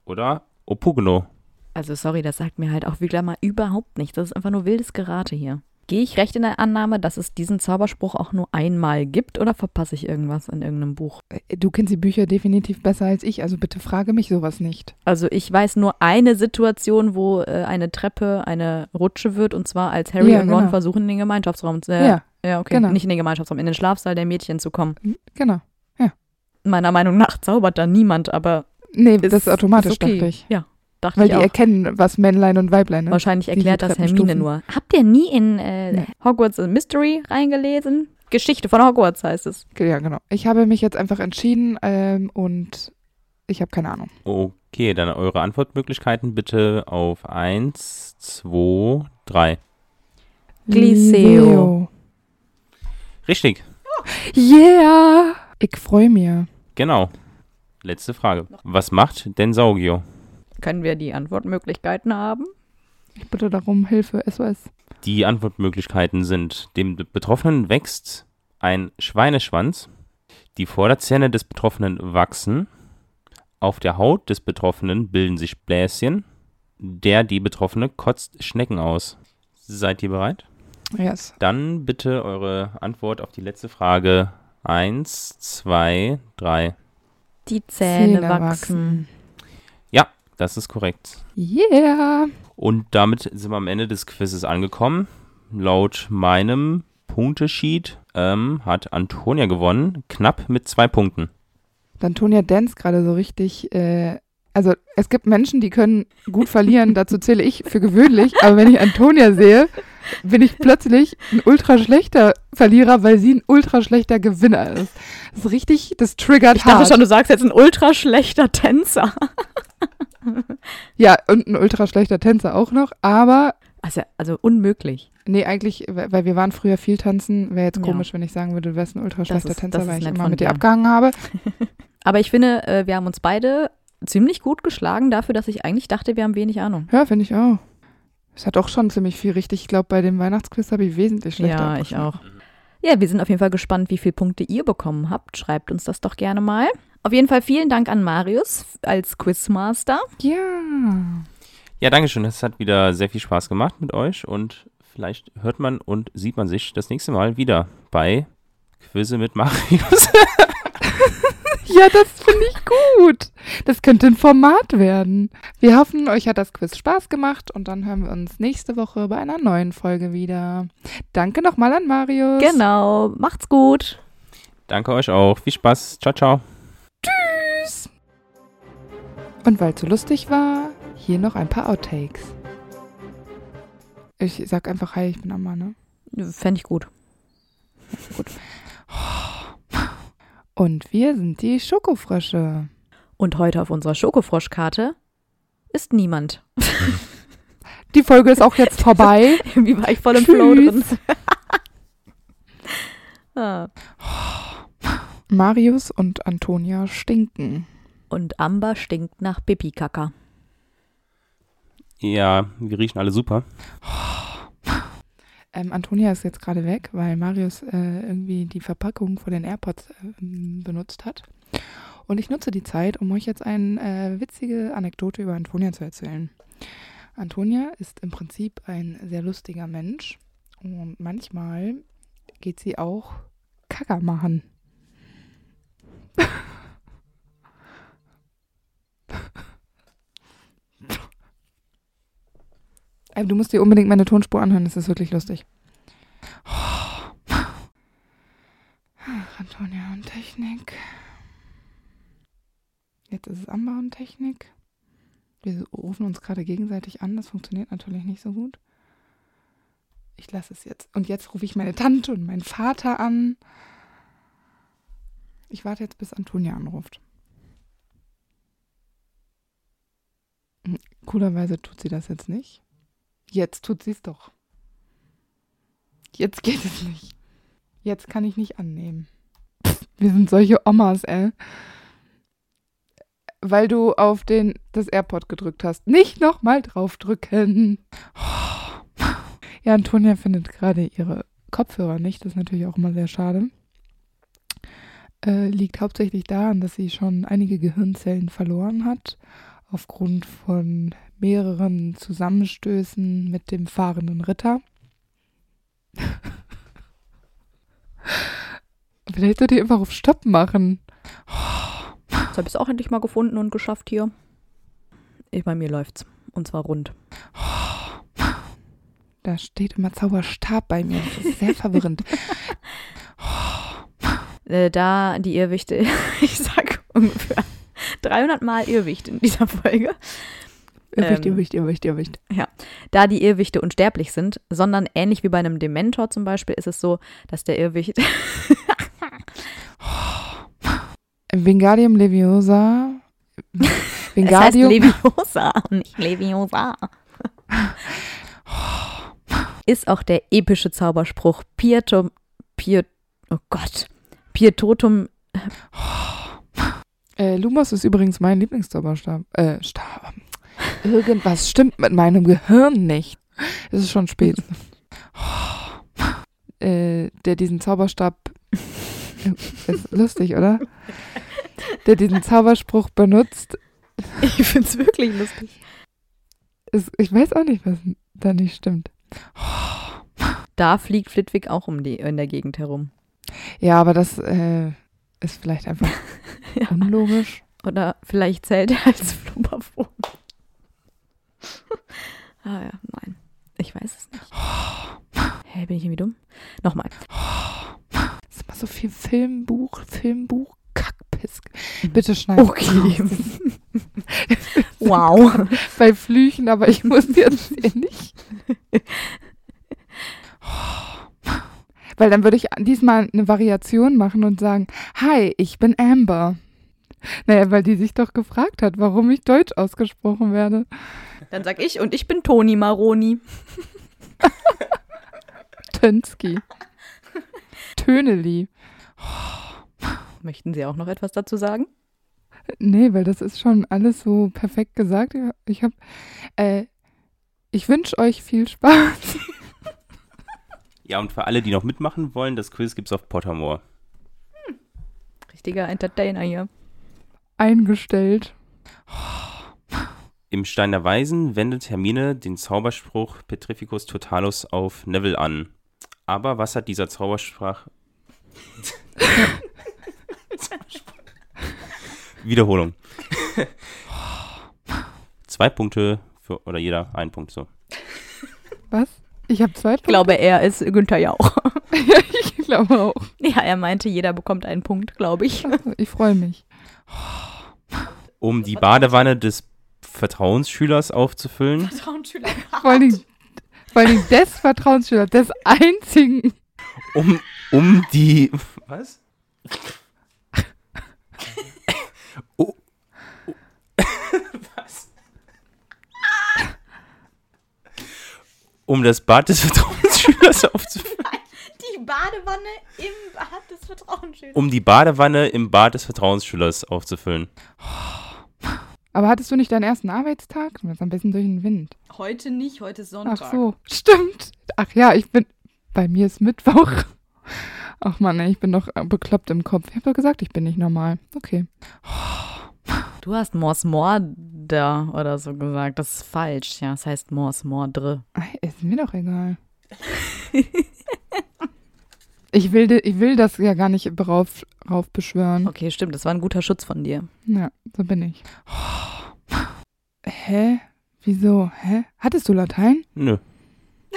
oder Opugno. Also sorry, das sagt mir halt auch wieder mal überhaupt nichts. Das ist einfach nur wildes Gerate hier. Gehe ich recht in der Annahme, dass es diesen Zauberspruch auch nur einmal gibt oder verpasse ich irgendwas in irgendeinem Buch? Äh, Du kennst die Bücher definitiv besser als ich, also bitte frage mich sowas nicht. Also ich weiß nur eine Situation, wo äh, eine Treppe eine Rutsche wird und zwar als Harry Ja, und Ron genau. versuchen in den Gemeinschaftsraum zu, äh, Ja, ja okay, genau. nicht in den Gemeinschaftsraum, in den Schlafsaal der Mädchen zu kommen. genau. Meiner Meinung nach zaubert da niemand, aber Nee, ist, das ist automatisch, ist okay. dachte ich. Ja, dachte Weil ich die auch. erkennen, was Männlein und Weiblein ist. Wahrscheinlich diese erklärt das Hermine nur. Habt ihr nie in äh, Nee. Hogwarts Mystery reingelesen? Geschichte von Hogwarts heißt es. Ja, genau. Ich habe mich jetzt einfach entschieden ähm, und ich habe keine Ahnung. Okay, dann eure Antwortmöglichkeiten bitte auf 1, 2, 3. Gliseo. Richtig, Yeah! Ich freue mich. genau. Letzte Frage. Was macht denn Saugio? Können wir die Antwortmöglichkeiten haben? Ich bitte darum, Hilfe, SOS. Die Antwortmöglichkeiten sind, dem Betroffenen wächst ein Schweineschwanz, die Vorderzähne des Betroffenen wachsen, auf der Haut des Betroffenen bilden sich Bläschen, der die Betroffene kotzt Schnecken aus. Seid ihr bereit? Yes. Dann bitte eure Antwort auf die letzte Frage. Eins, zwei, drei. Die Zähne, wachsen. Das ist korrekt. Yeah! Und damit sind wir am Ende des Quizzes angekommen. Laut meinem Punktesheet ähm, hat Antonia gewonnen, knapp mit zwei Punkten. Antonia dance gerade so richtig. Äh, also es gibt Menschen, die können gut verlieren, dazu zähle ich für gewöhnlich, aber wenn ich Antonia sehe, bin ich plötzlich ein ultra schlechter Verlierer, weil sie ein ultra schlechter Gewinner ist. Das ist richtig, das triggert Ich dachte hart. schon, du sagst jetzt ein ultra schlechter Tänzer. ja, und ein ultra schlechter Tänzer auch noch, aber Also, also unmöglich. nee, eigentlich, weil wir waren früher viel tanzen, wäre jetzt Ja. komisch, wenn ich sagen würde, du wärst ein ultra schlechter ist- Tänzer, weil ich immer mit dir abgehangen habe. Aber ich finde, äh, wir haben uns beide ziemlich gut geschlagen dafür, dass ich eigentlich dachte, wir haben wenig Ahnung. Ja, finde ich auch. Es hat auch schon ziemlich viel richtig. Ich glaube, bei dem Weihnachtsquiz habe ich wesentlich schlechter ja, ich auch. Ja, wir sind auf jeden Fall gespannt, wie viele Punkte ihr bekommen habt. Schreibt uns das doch gerne mal. Auf jeden Fall vielen Dank an Marius als Quizmaster. Ja. Ja, danke schön. Es hat wieder sehr viel Spaß gemacht mit euch und vielleicht hört man und sieht man sich das nächste Mal wieder bei Quizze mit Marius. Ja, das finde ich gut. Das könnte ein Format werden. Wir hoffen, euch hat das Quiz Spaß gemacht und dann hören wir uns nächste Woche bei einer neuen Folge wieder. Danke nochmal an Marius. Genau, macht's gut. Danke euch auch. Viel Spaß. Ciao, ciao. Und weil es so lustig war, hier noch ein paar Outtakes. Ich sag einfach Hi, ich bin Amma, ne? Fände ich gut. Und wir sind die Schokofrösche. Und heute auf unserer Schokofroschkarte ist niemand. Die Folge ist auch jetzt vorbei. Irgendwie war ich voll im Tschüss. Flow drin. ah. Marius und Antonia stinken. Und Amber stinkt nach Pipi-Kaka. Ja, wir riechen alle super. Ähm, Antonia ist jetzt gerade weg, weil Marius äh, irgendwie die Verpackung von den AirPods ähm, benutzt hat. Und ich nutze die Zeit, um euch jetzt eine äh, witzige Anekdote über Antonia zu erzählen. Antonia ist im Prinzip ein sehr lustiger Mensch und manchmal geht sie auch Kacker machen. Du musst dir unbedingt meine Tonspur anhören, das ist wirklich lustig. Ach, Antonia und Technik. Jetzt ist es Amber und Technik. Wir rufen uns gerade gegenseitig an, das funktioniert natürlich nicht so gut. Ich lasse es jetzt. Und jetzt rufe ich meine Tante und meinen Vater an. Ich warte jetzt, bis Antonia anruft. Hm, Coolerweise tut sie das jetzt nicht. Jetzt tut sie es doch. Jetzt geht es nicht. Jetzt kann ich nicht annehmen. Wir sind solche Omas, ey. Weil du auf den das AirPod gedrückt hast. Nicht nochmal draufdrücken. Ja, Antonia findet gerade ihre Kopfhörer nicht. Das ist natürlich auch immer sehr schade. Äh, liegt hauptsächlich daran, dass sie schon einige Gehirnzellen verloren hat. Aufgrund von mehreren Zusammenstößen mit dem fahrenden Ritter. Vielleicht sollte ihr einfach auf Stopp machen. Jetzt habe ich es auch endlich mal gefunden und geschafft hier. Ich, bei mir läuft's. Und zwar rund. Da steht immer Zauberstab bei mir. Das ist sehr verwirrend. Äh, da die Irrwichte, ich sag ungefähr 300 Mal Irrwicht in dieser Folge. Irrwicht, Ähm. Irrwicht, Irrwicht, Irrwicht. Da die Irrwichte unsterblich sind, sondern ähnlich wie bei einem Dementor zum Beispiel ist es so, dass der Irrwicht Wingardium Leviosa. Wingardium. Es heißt Leviosa, nicht Leviosa. Ist auch der epische Zauberspruch Pietum, Piet, oh Gott, Pietotum, Äh, Lumos ist übrigens mein Lieblingszauberstab. Äh, Stab. Irgendwas stimmt mit meinem Gehirn nicht. Es ist schon spät. äh, der diesen Zauberstab. ist lustig, oder? Der diesen Zauberspruch benutzt. ich finde es wirklich lustig. Ist, ich weiß auch nicht, was da nicht stimmt. Da fliegt Flitwick auch um die, in der Gegend herum. Ja, aber das äh, ist vielleicht einfach Ja. unlogisch. Oder vielleicht zählt er als Flummerwurm. Ah ja, nein. Ich weiß es nicht. Hä, bin ich irgendwie dumm? Nochmal. Das ist immer so viel Filmbuch, Filmbuch, Kackpiss. Bitte schneid. Okay. wow. Bei Flüchen, aber ich muss jetzt hier nicht. Weil dann würde ich diesmal eine Variation machen und sagen, hi, ich bin Amber. Naja, weil die sich doch gefragt hat, warum ich Deutsch ausgesprochen werde. Dann sag ich und ich bin Toni Maroni. Tönski. Töneli. Möchten Sie auch noch etwas dazu sagen? Nee, weil das ist schon alles so perfekt gesagt. Ja, Ich hab, äh, ich wünsche euch viel Spaß. Ja, und für alle, die noch mitmachen wollen, das Quiz gibt's auf Pottermore. Richtiger Entertainer hier. Eingestellt. Im Stein der Weisen wendet Hermine den Zauberspruch Petrificus Totalus auf Neville an. Aber was hat dieser Zauberspruch... Wiederholung. Zwei Punkte für, oder jeder ein Punkt so. Was? Ich habe zwei Ich glaube, er ist Günther Jauch. Ja, ich glaube auch. Ja, er meinte, jeder bekommt einen Punkt, glaube ich. Also, ich freue mich. Um die Badewanne des Vertrauensschülers aufzufüllen, Vertrauensschüler. Vor Dingen, vor Dingen des Vertrauensschülers, des einzigen. um, um die. Was? Oh, oh, was? Um das Bad des Vertrauensschülers aufzufüllen. Die Badewanne im Bad des Vertrauensschülers. Um die Badewanne im Bad des Vertrauensschülers aufzufüllen. Aber hattest du nicht deinen ersten Arbeitstag? Du bist ein bisschen durch den Wind. Heute nicht, heute ist Ach so, stimmt. Ach ja, ich bin. Bei mir ist Mittwoch. Ach Mann, ey, ich bin doch bekloppt im Kopf. Ich habe doch gesagt, ich bin nicht normal. Okay. Du hast Mors Morde oder so gesagt. Das ist falsch. Ja, es heißt Mors Mordre. Ist mir doch egal. ich, will, ich will das ja gar nicht rauf, rauf beschwören. Okay, stimmt. Das war ein guter Schutz von dir. Ja, so bin ich. Hä? Wieso? Hä? Hattest du Latein? Nö.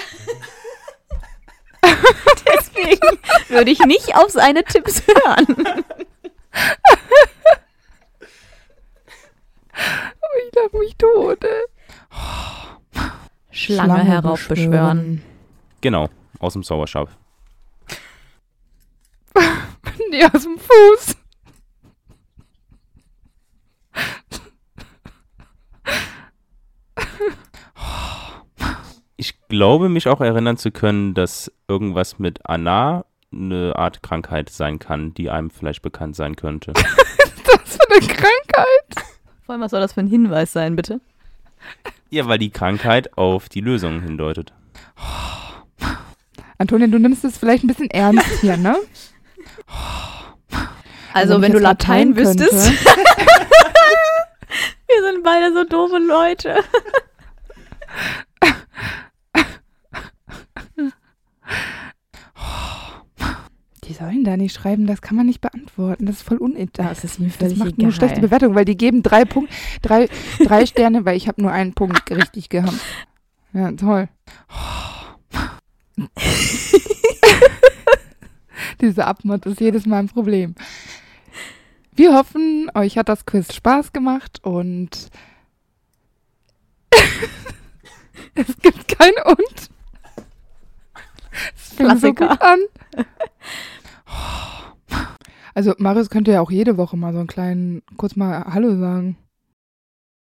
Deswegen würde ich nicht auf seine Tipps hören. Oh, ich lach mich tot, ey. Schlange, heraufbeschwören. Genau, aus dem Zauberstab. Nee, aus dem Fuß. Ich glaube, mich auch erinnern zu können, dass irgendwas mit Anna eine Art Krankheit sein kann, die einem vielleicht bekannt sein könnte. Das für eine Krankheit. Vor allem, was soll das für ein Hinweis sein, bitte? ja, weil die Krankheit auf die Lösung hindeutet. Antonia, du nimmst es vielleicht ein bisschen ernst hier, ne? Also, ich wenn du jetzt Latein, könnte- wüsstest. Wir sind beide so doofe Leute. Die sollen da nicht schreiben, das kann man nicht beantworten. Das ist voll uninteressant. Das ist mir Das macht egal. nur schlechte Bewertung, weil die geben drei Punkte, drei, drei Sterne, weil ich habe nur einen Punkt richtig gehabt. Ja, toll. Diese Abmod ist jedes Mal ein Problem. Wir hoffen, euch hat das Quiz Spaß gemacht und es gibt kein Und. Es fängt so gut an. Also Marius könnte ja auch jede Woche mal so einen kleinen, kurz mal Hallo sagen.